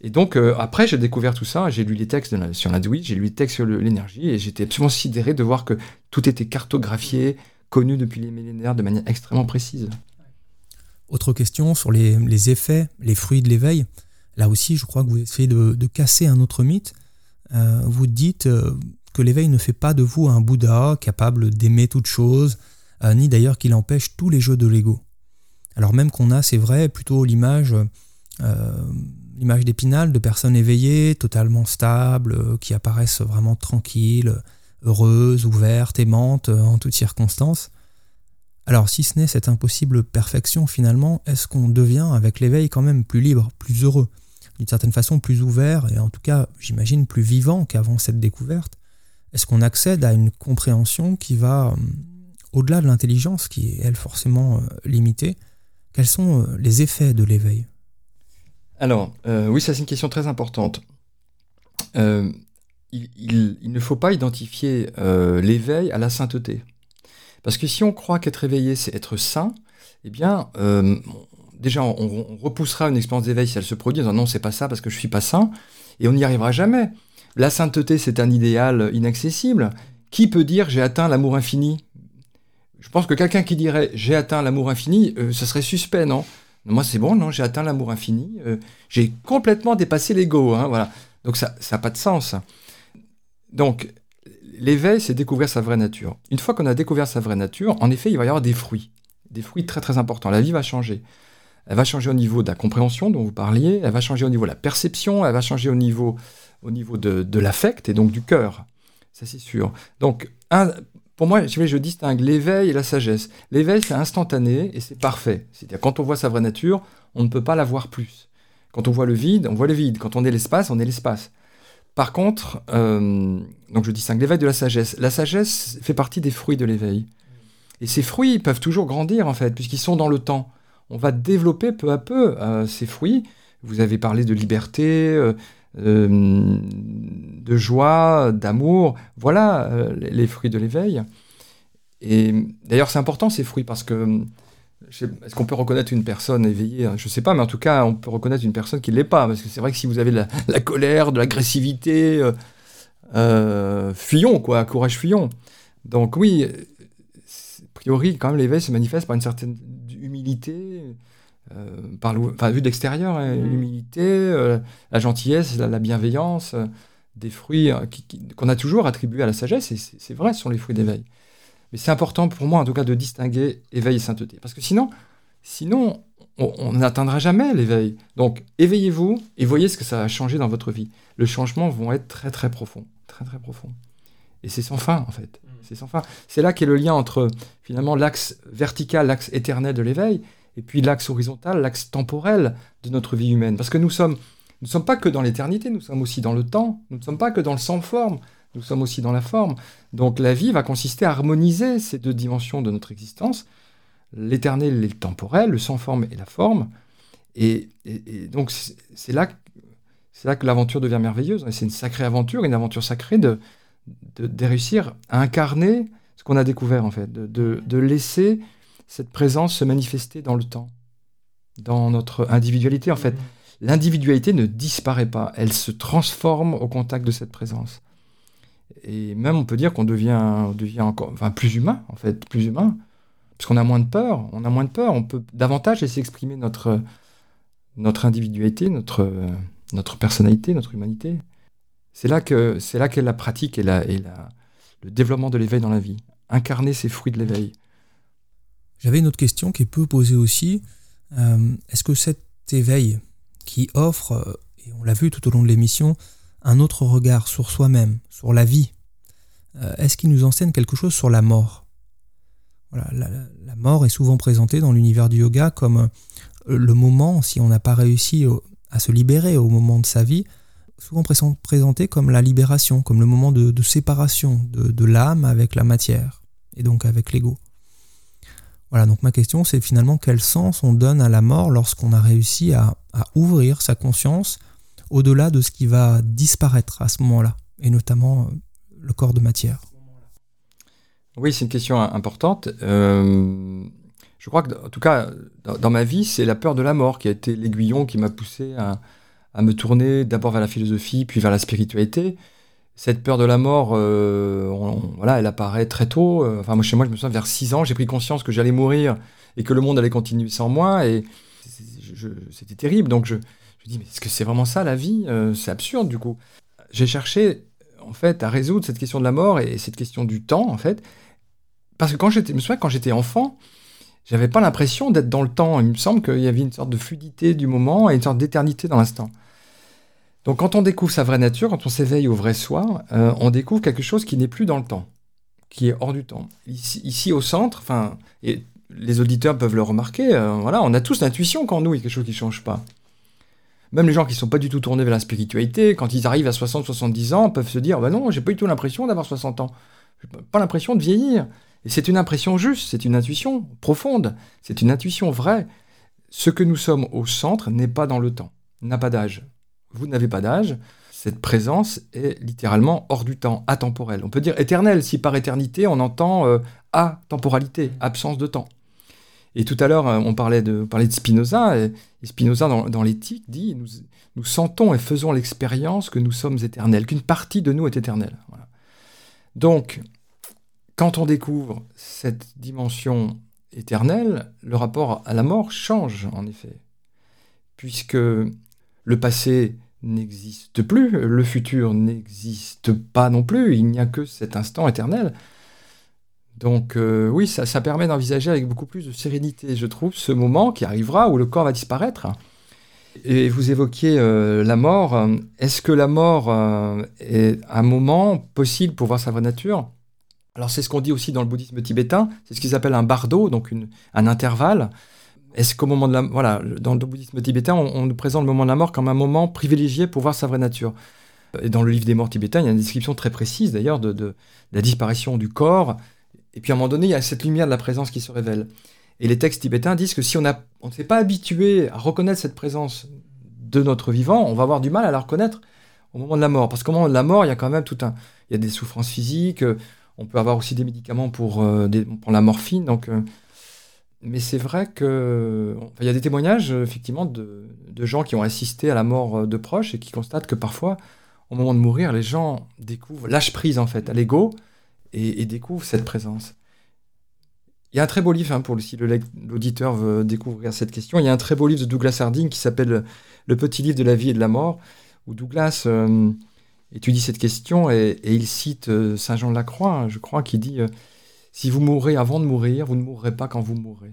B: Et donc, euh, après, j'ai découvert tout ça, j'ai lu les textes de la, sur j'ai lu les textes sur l'énergie, et j'étais absolument sidéré de voir que tout était cartographié, connu depuis les millénaires de manière extrêmement précise.
A: Autre question sur les, effets, les fruits de l'éveil. Là aussi, je crois que vous essayez de, casser un autre mythe. Euh, vous dites euh, que l'éveil ne fait pas de vous un Bouddha capable d'aimer toute chose, ni d'ailleurs qu'il empêche tous les jeux de l'ego. Alors même qu'on a, c'est vrai, plutôt l'image l'image d'épinal de personnes éveillées, totalement stables, qui apparaissent vraiment tranquilles, heureuses, ouvertes, aimantes en toutes circonstances. Alors si ce n'est cette impossible perfection finalement, est-ce qu'on devient avec l'éveil quand même plus libre, plus heureux, d'une certaine façon plus ouvert et en tout cas j'imagine plus vivant qu'avant cette découverte. Est-ce qu'on accède à une compréhension qui va euh, au-delà de l'intelligence qui est elle forcément euh, limitée? Quels sont euh, les effets de l'éveil?
B: Alors oui ça c'est une question très importante. il, ne faut pas identifier l'éveil à la sainteté. Parce que si on croit qu'être éveillé, c'est être sain, eh bien, euh, déjà, on, repoussera une expérience d'éveil si elle se produit en disant non, c'est pas ça parce que je suis pas sain, et on n'y arrivera jamais. La sainteté, c'est un idéal inaccessible. Qui peut dire j'ai atteint l'amour infini? Je pense que quelqu'un qui dirait j'ai atteint l'amour infini, euh, ce serait suspect, non? Moi, c'est bon, non, j'ai atteint l'amour infini. Euh, j'ai complètement dépassé l'ego, hein, voilà. Donc ça n'a pas de sens. Donc, l'éveil, c'est découvrir sa vraie nature. Une fois qu'on a découvert sa vraie nature, en effet, il va y avoir des fruits. Des fruits très très importants. La vie va changer. Elle va changer au niveau de la compréhension dont vous parliez, elle va changer au niveau de la perception, elle va changer au niveau, au niveau de, l'affect et donc du cœur. Ça, c'est sûr. Donc, pour moi, je, distingue l'éveil et la sagesse. L'éveil, c'est instantané et c'est parfait. C'est-à-dire, quand on voit sa vraie nature, on ne peut pas la voir plus. Quand on voit le vide, on voit le vide. Quand on est l'espace, on est l'espace. Par contre, euh, donc je distingue l'éveil de la sagesse. La sagesse fait partie des fruits de l'éveil. Et ces fruits peuvent toujours grandir, en fait, puisqu'ils sont dans le temps. On va développer peu à peu euh, ces fruits. Vous avez parlé de liberté, euh, de joie, d'amour. Voilà les fruits de l'éveil. Et d'ailleurs, c'est important ces fruits parce que est-ce qu'on peut reconnaître une personne éveillée? Je ne sais pas, mais en tout cas, on peut reconnaître une personne qui ne l'est pas. Parce que c'est vrai que si vous avez de la, colère, de l'agressivité, euh, euh, fuyons, quoi, courage, fuyons. Donc oui, a priori, quand même, l'éveil se manifeste par une certaine humilité, euh, par enfin, vu d'extérieur, hein, mmh. l'humilité, la gentillesse, la, bienveillance, des fruits qu'on a toujours attribués à la sagesse, et c'est vrai, ce sont les fruits d'éveil. Mais c'est important pour moi, en tout cas, de distinguer éveil et sainteté. Parce que sinon, sinon on n'atteindra jamais l'éveil. Donc, éveillez-vous et voyez ce que ça va changer dans votre vie. Le changement vont être très, très profonds. Très, très profonds. Et c'est sans fin, en fait. Mm. C'est sans fin. C'est là qu'est le lien entre, finalement, l'axe vertical, l'axe éternel de l'éveil, et puis l'axe horizontal, l'axe temporel de notre vie humaine. Parce que nous ne sommes pas que dans l'éternité, nous sommes aussi dans le temps. Nous ne sommes pas que dans le sans forme nous sommes aussi dans la forme. Donc la vie va consister à harmoniser ces deux dimensions de notre existence, l'éternel et le temporel, le sans forme et la forme. Et, donc c'est là, que l'aventure devient merveilleuse. C'est une sacrée aventure, une aventure sacrée de, réussir à incarner ce qu'on a découvert en fait, de laisser cette présence se manifester dans le temps, dans notre individualité en fait. l'individualité ne disparaît pas, elle se transforme au contact de cette présence. Et même on peut dire qu'on devient, devient encore, enfin, plus humain, en fait, plus humain, parce qu'on a moins de peur, on a moins de peur, on peut davantage laisser exprimer notre, notre individualité, notre, notre personnalité, notre humanité. C'est là que c'est là qu'est la pratique et, la, et la, le développement de l'éveil dans la vie. Incarner ces fruits de l'éveil.
A: J'avais une autre question qui est peu posée aussi. Euh, est-ce que cet éveil qui offre, euh, et on l'a vu tout au long de l'émission, un autre regard sur soi-même, sur la vie, euh, est-ce qu'il nous enseigne quelque chose sur la mort? La, mort est souvent présentée dans l'univers du yoga comme le moment, si on n'a pas réussi à se libérer au moment de sa vie, souvent présentée comme la libération, comme le moment de, séparation de l'âme avec la matière, et donc avec l'ego. Voilà, donc ma question c'est finalement quel sens on donne à la mort lorsqu'on a réussi à, ouvrir sa conscience au-delà de ce qui va disparaître à ce moment-là, et notamment euh, le corps de matière?
B: Oui, c'est une question importante. Euh, je crois que, en tout cas, dans, ma vie, c'est la peur de la mort qui a été l'aiguillon qui m'a poussé à, à, me tourner d'abord vers la philosophie, puis vers la spiritualité cette peur de la mort, euh, voilà, elle apparaît très tôt. Euh, enfin, moi, chez moi, je me souviens, vers 6 ans, j'ai pris conscience que j'allais mourir et que le monde allait continuer sans moi. Et c'était terrible. Donc, je, me dis, mais est-ce que c'est vraiment ça, la vie? Euh, C'est absurde, du coup. J'ai cherché, en fait, à résoudre cette question de la mort et, cette question du temps, en fait. Parce que quand j'étais, je me souviens, quand j'étais enfant, j'avais pas l'impression d'être dans le temps. Il me semble qu'il y avait une sorte de fluidité du moment et une sorte d'éternité dans l'instant. Donc quand on découvre sa vraie nature, quand on s'éveille au vrai soi, euh, on découvre quelque chose qui n'est plus dans le temps, qui est hors du temps. Ici, au centre, enfin, et les auditeurs peuvent le remarquer, euh, voilà, on a tous l'intuition qu'en nous, il y a quelque chose qui ne change pas. Même les gens qui ne sont pas du tout tournés vers la spiritualité, quand ils arrivent à 60-70 ans, peuvent se dire, bah non, j'ai pas du tout l'impression d'avoir 60 ans. J'ai pas l'impression de vieillir. Et c'est une impression juste, c'est une intuition profonde, c'est une intuition vraie. Ce que nous sommes au centre n'est pas dans le temps, n'a pas d'âge vous n'avez pas d'âge, cette présence est littéralement hors du temps, atemporelle. On peut dire éternelle si par éternité on entend euh, atemporalité, absence de temps. Et tout à l'heure, euh, on parlait de, Spinoza, et, Spinoza dans, l'éthique dit nous, sentons et faisons l'expérience que nous sommes éternels, qu'une partie de nous est éternelle. Donc, quand on découvre cette dimension éternelle, le rapport à la mort change en effet, puisque le passé n'existe plus, le futur n'existe pas non plus, il n'y a que cet instant éternel. Donc euh, oui, ça, permet d'envisager avec beaucoup plus de sérénité, je trouve, ce moment qui arrivera où le corps va disparaître. Et vous évoquiez euh, la mort. Est-ce que la mort euh, est un moment possible pour voir sa vraie nature? Alors c'est ce qu'on dit aussi dans le bouddhisme tibétain, c'est ce qu'ils appellent un bardo, donc un intervalle. Est-ce qu'au moment de la voilà, dans le bouddhisme tibétain, on, nous présente le moment de la mort comme un moment privilégié pour voir sa vraie nature? Et dans le livre des morts tibétains, il y a une description très précise d'ailleurs de, la disparition du corps. Et puis à un moment donné, il y a cette lumière de la présence qui se révèle. Et les textes tibétains disent que si on, ne s'est pas habitué à reconnaître cette présence de notre vivant, on va avoir du mal à la reconnaître au moment de la mort. Parce qu'au moment de la mort, il y a quand même tout un, il y a des souffrances physiques. On peut avoir aussi des médicaments pour, euh, la morphine. Donc euh, mais c'est vrai que il y a des témoignages effectivement de, gens qui ont assisté à la mort de proches et qui constatent que parfois, au moment de mourir, les gens découvrent, lâchent prise en fait à l'ego et, découvrent cette présence. Il y a un très beau livre, hein, pour si l'auditeur veut découvrir cette question, il y a un très beau livre de Douglas Harding qui s'appelle Le petit livre de la vie et de la mort, où Douglas euh, étudie cette question et, il cite euh, Saint Jean de la Croix, hein, je crois, qui dit euh, si vous mourrez avant de mourir, vous ne mourrez pas quand vous mourrez.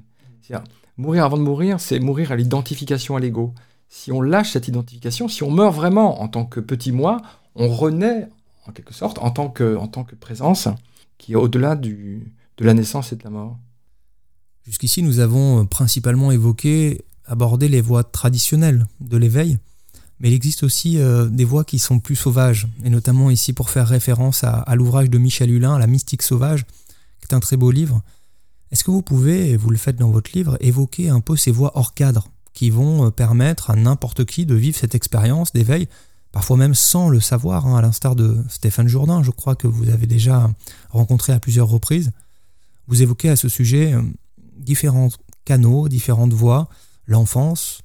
B: Mourir avant de mourir, c'est mourir à l'identification à l'ego. Si on lâche cette identification, si on meurt vraiment en tant que petit moi, on renaît en quelque sorte en tant que, en tant que présence qui est au-delà de la naissance et de la mort.
A: Jusqu'ici, nous avons principalement évoqué, abordé les voies traditionnelles de l'éveil, mais il existe aussi euh, des voies qui sont plus sauvages, et notamment ici pour faire référence à, à l'ouvrage de Michel Hulin, La mystique sauvage, c'est un très beau livre. Est-ce que vous pouvez, et vous le faites dans votre livre, évoquer un peu ces voies hors cadre qui vont euh, permettre à n'importe qui de vivre cette expérience d'éveil, parfois même sans le savoir, hein, à l'instar de Stéphane Jourdain, je crois que vous avez déjà rencontré à plusieurs reprises. Vous évoquez à ce sujet euh, différents canaux, différentes voies, l'enfance,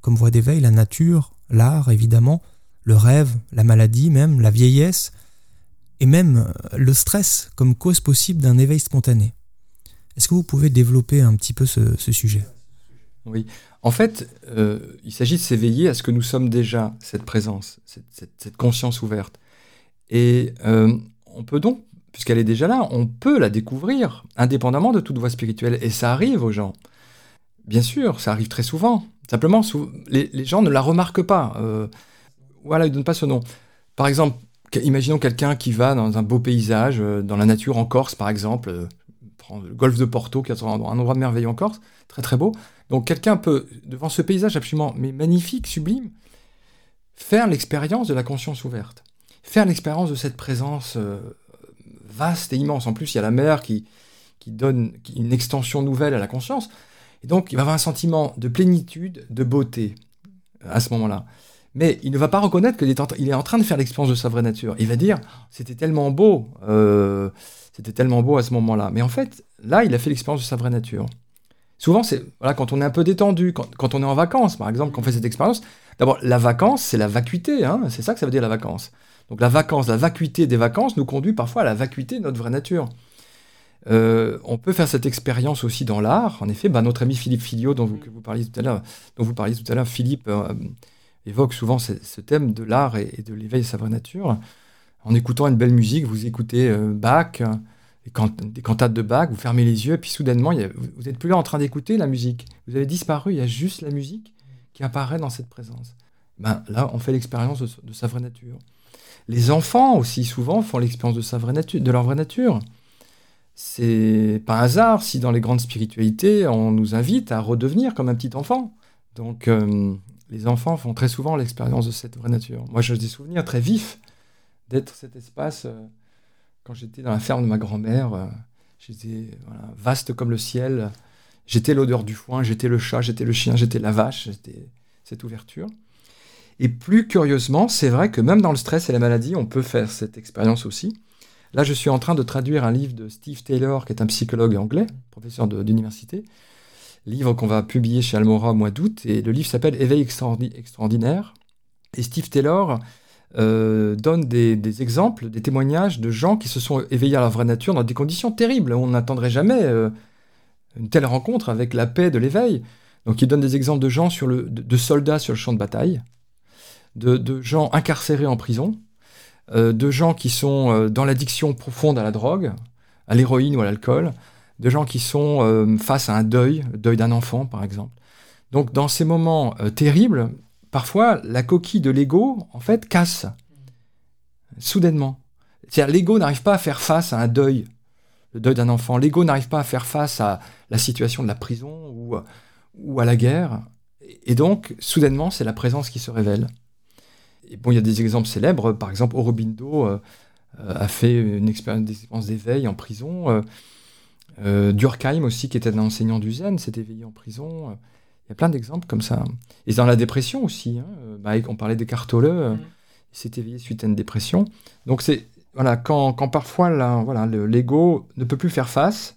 A: comme voie d'éveil la nature, l'art évidemment, le rêve, la maladie même, la vieillesse, et même le stress comme cause possible d'un éveil spontané. Est-ce que vous pouvez développer un petit peu ce, sujet?
B: Oui, en fait, il s'agit de s'éveiller à ce que nous sommes déjà, cette présence, cette, conscience ouverte. Et on peut donc puisqu'elle est déjà là, on peut la découvrir indépendamment de toute voie spirituelle. Et ça arrive aux gens. Bien sûr, ça arrive très souvent. Simplement, les, gens ne la remarquent pas. Euh, voilà, ils ne donnent pas ce nom. Par exemple, imaginons quelqu'un qui va dans un beau paysage, euh, dans la nature en Corse, par exemple, euh, le golfe de Porto, qui est un endroit merveilleux en Corse, très très beau. Donc quelqu'un peut, devant ce paysage absolument magnifique, sublime, faire l'expérience de la conscience ouverte, faire l'expérience de cette présence vaste et immense. En plus, il y a la mer qui, donne une extension nouvelle à la conscience. Et donc, il va avoir un sentiment de plénitude, de beauté euh, à ce moment-là. Mais il ne va pas reconnaître qu'il est, en, train de faire l'expérience de sa vraie nature. Il va dire, c'était tellement beau, euh, c'était tellement beau à ce moment-là. Mais en fait, là, il a fait l'expérience de sa vraie nature. Souvent, c'est voilà, quand on est un peu détendu, quand, on est en vacances, par exemple, qu'on fait cette expérience. D'abord, la vacance, c'est la vacuité. Hein, c'est ça que ça veut dire la vacance. Donc la vacance, la vacuité des vacances nous conduit parfois à la vacuité de notre vraie nature. Euh, on peut faire cette expérience aussi dans l'art. En effet, bah, notre ami Philippe Filio, dont vous, vous parliez tout à l'heure, dont vous parliez tout à l'heure, Philippe euh, évoque souvent ce, thème de l'art et, de l'éveil de sa vraie nature. En écoutant une belle musique, vous écoutez euh, Bach, des cantates de Bach, vous fermez les yeux, et puis soudainement, vous n'êtes plus là en train d'écouter la musique. Vous avez disparu, il y a juste la musique qui apparaît dans cette présence. Ben, là, on fait l'expérience de sa vraie nature. Les enfants aussi souvent font l'expérience de, sa vraie nature, de leur vraie nature. C'est pas un hasard si dans les grandes spiritualités, on nous invite à redevenir comme un petit enfant. Donc euh, les enfants font très souvent l'expérience de cette vraie nature. Moi j'ai des souvenirs très vifs d'être cet espace euh, quand j'étais dans la ferme de ma grand-mère. Euh, j'étais vaste comme le ciel. J'étais l'odeur du foin, j'étais le chat, j'étais le chien, j'étais la vache, j'étais cette ouverture. Et plus curieusement, c'est vrai que même dans le stress et la maladie, on peut faire cette expérience aussi. Là, je suis en train de traduire un livre de Steve Taylor, qui est un psychologue anglais, professeur d'université, livre qu'on va publier chez Almora au mois d'août, et le livre s'appelle Éveil extraordinaire. Et Steve Taylor euh, donne des, exemples, des témoignages de gens qui se sont éveillés à la vraie nature dans des conditions terribles. On n'attendrait jamais euh, une telle rencontre avec la paix de l'éveil. Donc il donne des exemples de gens sur le, de soldats sur le champ de bataille, de, gens incarcérés en prison, euh, de gens qui sont dans l'addiction profonde à la drogue, à l'héroïne ou à l'alcool, de gens qui sont euh, face à un deuil, le deuil d'un enfant par exemple. Donc dans ces moments terribles, parfois la coquille de l'ego en fait casse soudainement. C'est-à-dire l'ego n'arrive pas à faire face à un deuil, le deuil d'un enfant. L'ego n'arrive pas à faire face à la situation de la prison ou, à la guerre. Et donc, soudainement, c'est la présence qui se révèle bon, il y a des exemples célèbres. Par exemple, Aurobindo euh, euh, a fait une expérience d'éveil en prison. Euh, Durkheim aussi, qui était un enseignant du Zen, s'est éveillé en prison. Il y a plein d'exemples comme ça. Et dans la dépression aussi. Hein, bah, on parlait des Tolle, mm. il s'est éveillé suite à une dépression. Donc c'est voilà, quand, quand parfois là, voilà, l'ego ne peut plus faire face,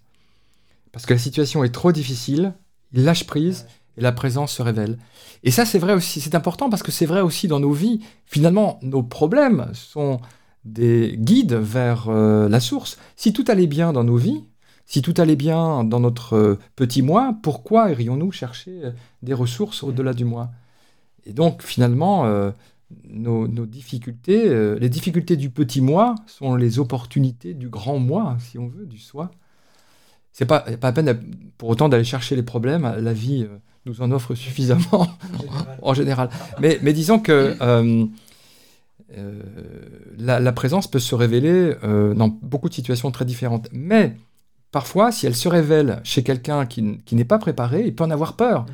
B: parce que la situation est trop difficile, il lâche prise et la présence se révèle. Et ça, c'est vrai aussi, c'est important parce que c'est vrai aussi dans nos vies. Finalement, nos problèmes sont des guides vers euh, la source. Si tout allait bien dans nos vies, si tout allait bien dans notre euh, petit moi, pourquoi irions-nous chercher euh, des ressources au-delà du moi? Et donc, finalement, nos, nos, difficultés, les difficultés du petit moi sont les opportunités du grand moi, si on veut, du soi. C'est pas, pas à peine pour autant d'aller chercher les problèmes. La vie nous en offre suffisamment en général. Mais, mais disons que euh, euh, la, présence peut se révéler euh, dans beaucoup de situations très différentes. Mais parfois, si elle se révèle chez quelqu'un qui, qui n'est pas préparé, il peut en avoir peur.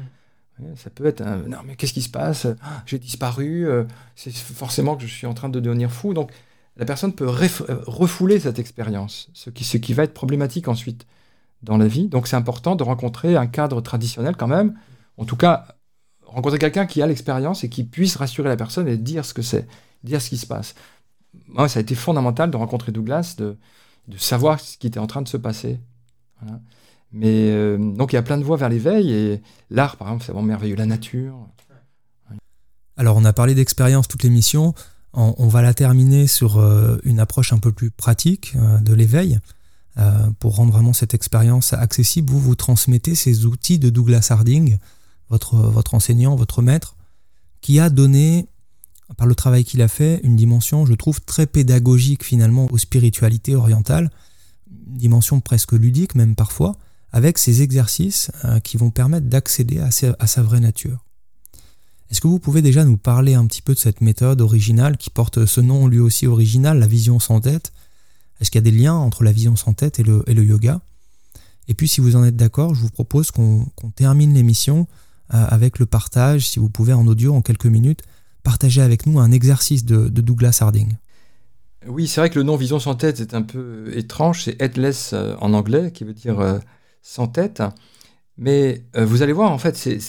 B: Mm. Ça peut être un, non mais qu'est-ce qui se passe? Ah, J'ai disparu. c'est forcément que je suis en train de devenir fou. Donc la personne peut refouler cette expérience, ce qui, ce qui va être problématique ensuite dans la vie. Donc c'est important de rencontrer un cadre traditionnel quand même en tout cas, rencontrer quelqu'un qui a l'expérience et qui puisse rassurer la personne et dire ce que c'est, dire ce qui se passe. Moi, ça a été fondamental de rencontrer Douglas, de, de savoir ce qui était en train de se passer. Mais euh, donc, il y a plein de voies vers l'éveil et l'art, par exemple, c'est vraiment merveilleux. La nature.
A: Alors on a parlé d'expérience toute l'émission, on, va la terminer sur euh, une approche un peu plus pratique euh, de l'éveil. Pour rendre vraiment cette expérience accessible, vous vous transmettez ces outils de Douglas Harding, votre enseignant, votre maître, qui a donné, par le travail qu'il a fait, une dimension, je trouve, très pédagogique finalement aux spiritualités orientales, une dimension presque ludique même parfois, avec ces exercices qui vont permettre d'accéder à, à sa vraie nature. Est-ce que vous pouvez déjà nous parler un petit peu de cette méthode originale qui porte ce nom lui aussi original, la vision sans tête? Est-ce qu'il y a des liens entre la vision sans tête et le, yoga? Et puis si vous en êtes d'accord, je vous propose qu'on termine l'émission euh, avec le partage, si vous pouvez en audio en quelques minutes, partager avec nous un exercice de, Douglas Harding.
B: Oui, c'est vrai que le nom vision sans tête est un peu étrange, c'est headless euh, en anglais, qui veut dire euh, sans tête. Mais vous allez voir, en fait, c'est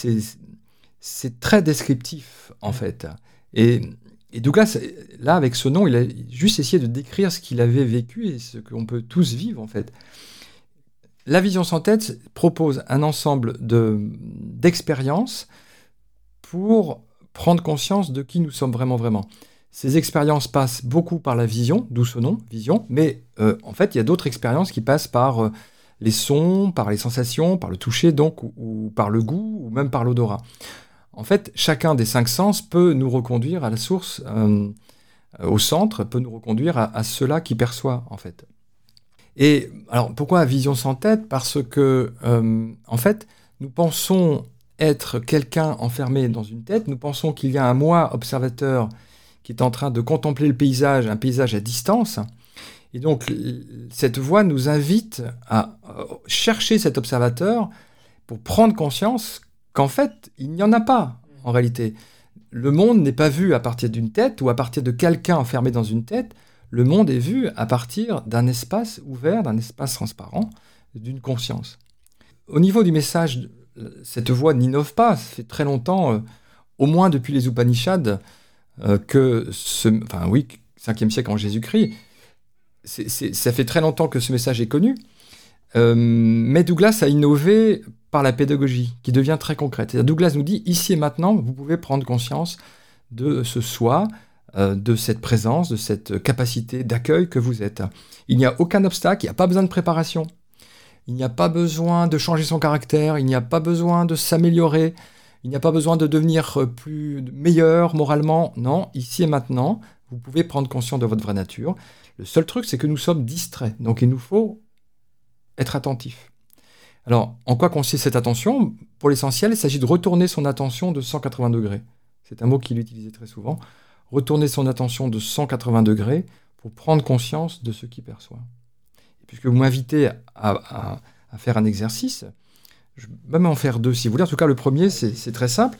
B: c'est très descriptif, en fait. Et, Douglas, là, avec ce nom, il a juste essayé de décrire ce qu'il avait vécu et ce qu'on peut tous vivre, en fait. La vision sans tête propose un ensemble d'expériences pour prendre conscience de qui nous sommes vraiment, vraiment. Ces expériences passent beaucoup par la vision, d'où ce nom, vision, mais euh, en fait, il y a d'autres expériences qui passent par euh, les sons, par les sensations, par le toucher, donc, ou par le goût, ou même par l'odorat. En fait, chacun des cinq sens peut nous reconduire à la source, euh, au centre, peut nous reconduire à, cela qui perçoit, en fait. Et alors, pourquoi vision sans tête? Parce que, en fait, nous pensons être quelqu'un enfermé dans une tête, nous pensons qu'il y a un moi observateur qui est en train de contempler le paysage, un paysage à distance. Et donc, cette voix nous invite à euh, chercher cet observateur pour prendre conscience qu'en fait, il n'y en a pas, en réalité. Le monde n'est pas vu à partir d'une tête ou à partir de quelqu'un enfermé dans une tête. Le monde est vu à partir d'un espace ouvert, d'un espace transparent, d'une conscience. Au niveau du message, cette voix n'innove pas. Ça fait très longtemps, euh, au moins depuis les Upanishads, euh, que ce, enfin oui, 5e siècle en Jésus-Christ, ça fait très longtemps que ce message est connu. Euh, mais Douglas a innové par la pédagogie, qui devient très concrète. Douglas nous dit, ici et maintenant, vous pouvez prendre conscience de ce soi, de cette présence, de cette capacité d'accueil que vous êtes. Il n'y a aucun obstacle, il n'y a pas besoin de préparation. Il n'y a pas besoin de changer son caractère, il n'y a pas besoin de s'améliorer, il n'y a pas besoin de devenir plus meilleur moralement. Non, ici et maintenant, vous pouvez prendre conscience de votre vraie nature. Le seul truc, c'est que nous sommes distraits. Donc il nous faut être attentif. Alors, en quoi consiste cette attention? Pour l'essentiel, il s'agit de retourner son attention de 180 degrés. C'est un mot qu'il utilisait très souvent. Retourner son attention de 180 degrés pour prendre conscience de ce qu'il perçoit. Puisque vous m'invitez à, faire un exercice, je vais même en faire deux si vous voulez. En tout cas, le premier, c'est très simple.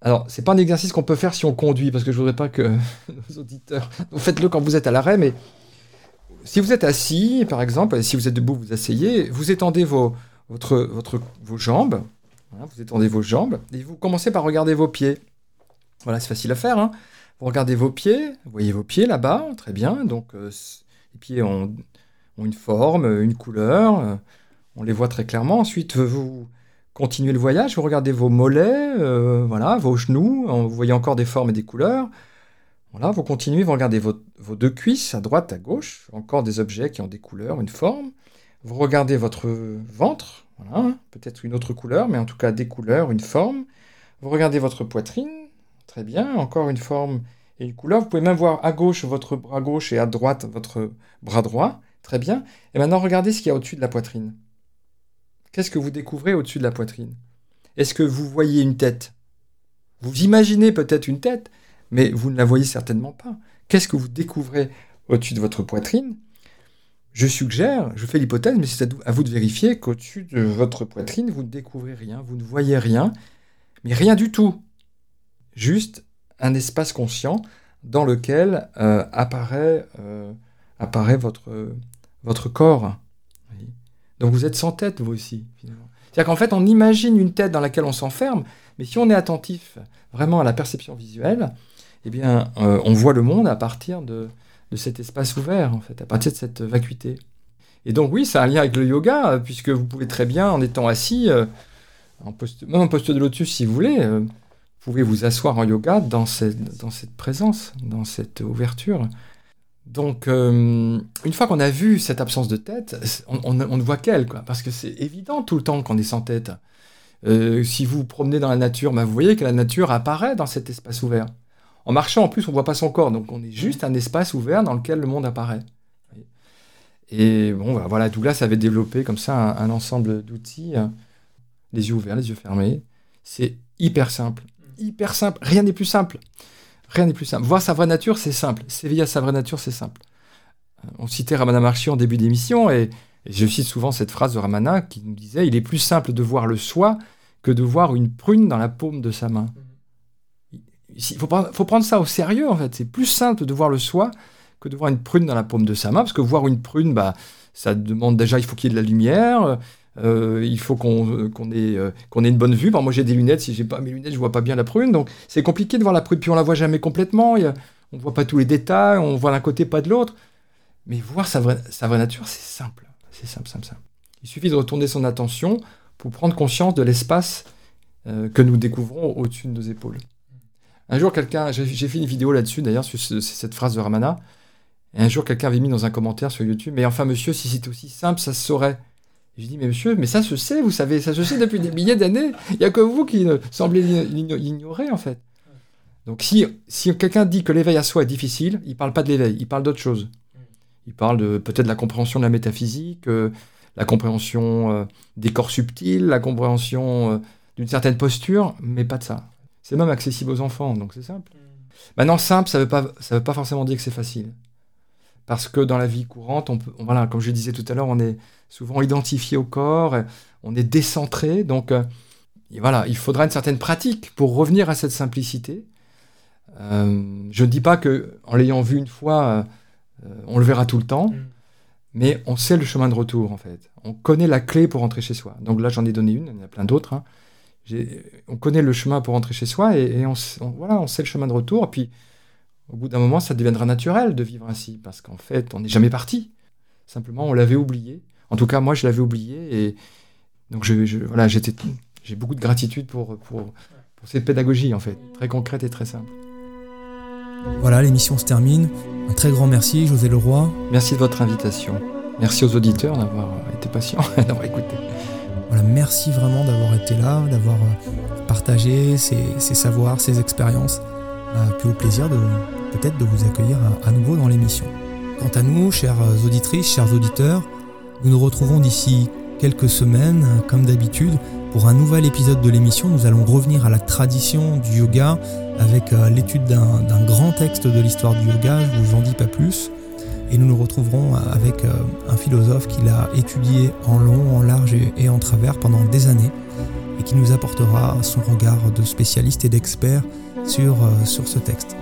B: Alors, c'est pas un exercice qu'on peut faire si on conduit, parce que je voudrais pas que nos auditeurs. Faites-le quand vous êtes à l'arrêt, mais si vous êtes assis, par exemple, si vous êtes debout, vous asseyez, vous étendez vos, jambes. vous étendez vos jambes et vous commencez par regarder vos pieds. Voilà, c'est facile à faire. Hein. Vous regardez vos pieds, vous voyez vos pieds là-bas, très bien. Donc, euh, les pieds ont, une forme, une couleur. Euh, on les voit très clairement. Ensuite, vous continuez le voyage, vous regardez vos mollets, euh, voilà, vos genoux, vous voyez encore des formes et des couleurs. Voilà, vous continuez, vous regardez vos, deux cuisses à droite, à gauche, encore des objets qui ont des couleurs, une forme. Vous regardez votre ventre, peut-être une autre couleur, mais en tout cas des couleurs, une forme. Vous regardez votre poitrine, très bien, encore une forme et une couleur. Vous pouvez même voir à gauche votre bras gauche et à droite votre bras droit, très bien. Et maintenant regardez ce qu'il y a au-dessus de la poitrine. Qu'est-ce que vous découvrez au-dessus de la poitrine? Est-ce que vous voyez une tête? Vous imaginez peut-être une tête, mais vous ne la voyez certainement pas. Qu'est-ce que vous découvrez au-dessus de votre poitrine? Je suggère, je fais l'hypothèse, mais c'est à vous de vérifier qu'au-dessus de votre poitrine, vous ne découvrez rien, vous ne voyez rien, mais rien du tout. Juste un espace conscient dans lequel euh, apparaît, euh, apparaît votre, votre corps. Donc vous êtes sans tête, vous aussi, C'est-à-dire qu'en fait, on imagine une tête dans laquelle on s'enferme, mais si on est attentif vraiment à la perception visuelle, eh bien, euh, on voit le monde à partir de, cet espace ouvert, en fait, à partir de cette vacuité. Et donc, oui, ça a un lien avec le yoga, euh, puisque vous pouvez très bien, en étant assis, euh, en même en posture de lotus si vous voulez, pouvez vous asseoir en yoga dans cette, dans cette présence, dans cette ouverture. Donc, euh, une fois qu'on a vu cette absence de tête, on, ne voit qu'elle, quoi, parce que c'est évident tout le temps qu'on est sans tête. Euh, si vous vous promenez dans la nature, bah, vous voyez que la nature apparaît dans cet espace ouvert. En marchant, en plus, on ne voit pas son corps, donc on est juste un espace ouvert dans lequel le monde apparaît. Et bon, bah, voilà, là, ça avait développé comme ça un, ensemble d'outils, hein. les yeux ouverts, les yeux fermés. C'est hyper simple, hyper simple. Rien n'est plus simple. Rien n'est plus simple. Voir sa vraie nature, c'est simple. S'éveiller à sa vraie nature, c'est simple. Euh, on citait Ramana Maharshi en début d'émission, et, je cite souvent cette phrase de Ramana qui nous disait Il est plus simple de voir le soi que de voir une prune dans la paume de sa main. Il faut, faut prendre ça au sérieux, en fait. C'est plus simple de voir le soi que de voir une prune dans la paume de sa main, parce que voir une prune, bah, ça demande déjà, il faut qu'il y ait de la lumière, euh, il faut qu'on ait, euh, qu'on ait une bonne vue. moi, j'ai des lunettes. Si j'ai pas mes lunettes, je vois pas bien la prune. Donc, c'est compliqué de voir la prune. Puis, on la voit jamais complètement. On on voit pas tous les détails. On voit d'un côté, pas de l'autre. Mais voir sa vraie, nature, c'est simple. C'est simple, simple, simple. Il suffit de retourner son attention pour prendre conscience de l'espace euh, que nous découvrons au-dessus de nos épaules. Un jour, quelqu'un, j'ai fait une vidéo là-dessus, d'ailleurs, sur cette phrase de Ramana. Et un jour, quelqu'un avait mis dans un commentaire sur YouTube, mais enfin, monsieur, si c'était aussi simple, ça se saurait. Je dis, mais monsieur, mais ça se sait, vous savez, ça se sait depuis des milliers d'années. Il n'y a que vous qui semblez l'ignorer, en fait. Donc, si, si quelqu'un dit que l'éveil à soi est difficile, il ne parle pas de l'éveil, il parle d'autre chose. Il parle de peut-être de la compréhension de la métaphysique, euh, la compréhension euh, des corps subtils, la compréhension euh, d'une certaine posture, mais pas de ça. C'est même accessible aux enfants, donc c'est simple. Maintenant, simple, ça ne veut, veut pas forcément dire que c'est facile. Parce que dans la vie courante, on peut, voilà, comme je disais tout à l'heure, on est souvent identifié au corps, on est décentré. Donc euh, voilà, il faudra une certaine pratique pour revenir à cette simplicité. Euh, je ne dis pas que en l'ayant vu une fois, euh, on le verra tout le temps, mm. mais on sait le chemin de retour en fait. On connaît la clé pour rentrer chez soi. Donc là, j'en ai donné une, il y en a plein d'autres. Hein. On connaît le chemin pour rentrer chez soi et, on, voilà, on sait le chemin de retour. Et puis, au bout d'un moment, ça deviendra naturel de vivre ainsi parce qu'en fait, on n'est jamais parti. Simplement, on l'avait oublié. En tout cas, moi, je l'avais oublié. Et donc, je, voilà, j'étais, j'ai beaucoup de gratitude pour, pour, cette pédagogie, en fait, très concrète et très simple.
A: Voilà, l'émission se termine. Un très grand merci, José Leroy.
B: Merci de votre invitation. Merci aux auditeurs d'avoir été patients et d'avoir écouté.
A: Voilà, merci vraiment d'avoir été là, d'avoir euh, partagé ces, savoirs, ces expériences. Euh, puis au plaisir de peut-être de vous accueillir à nouveau dans l'émission. Quant à nous, chères auditrices, chers auditeurs, nous nous retrouvons d'ici quelques semaines, comme d'habitude, pour un nouvel épisode de l'émission. Nous allons revenir à la tradition du yoga avec euh, l'étude d'un grand texte de l'histoire du yoga, je ne vous en dis pas plus. Et nous nous retrouverons avec euh, un philosophe qui l'a étudié en long, en large et en travers pendant des années et qui nous apportera son regard de spécialiste et d'expert sur, euh, sur ce texte.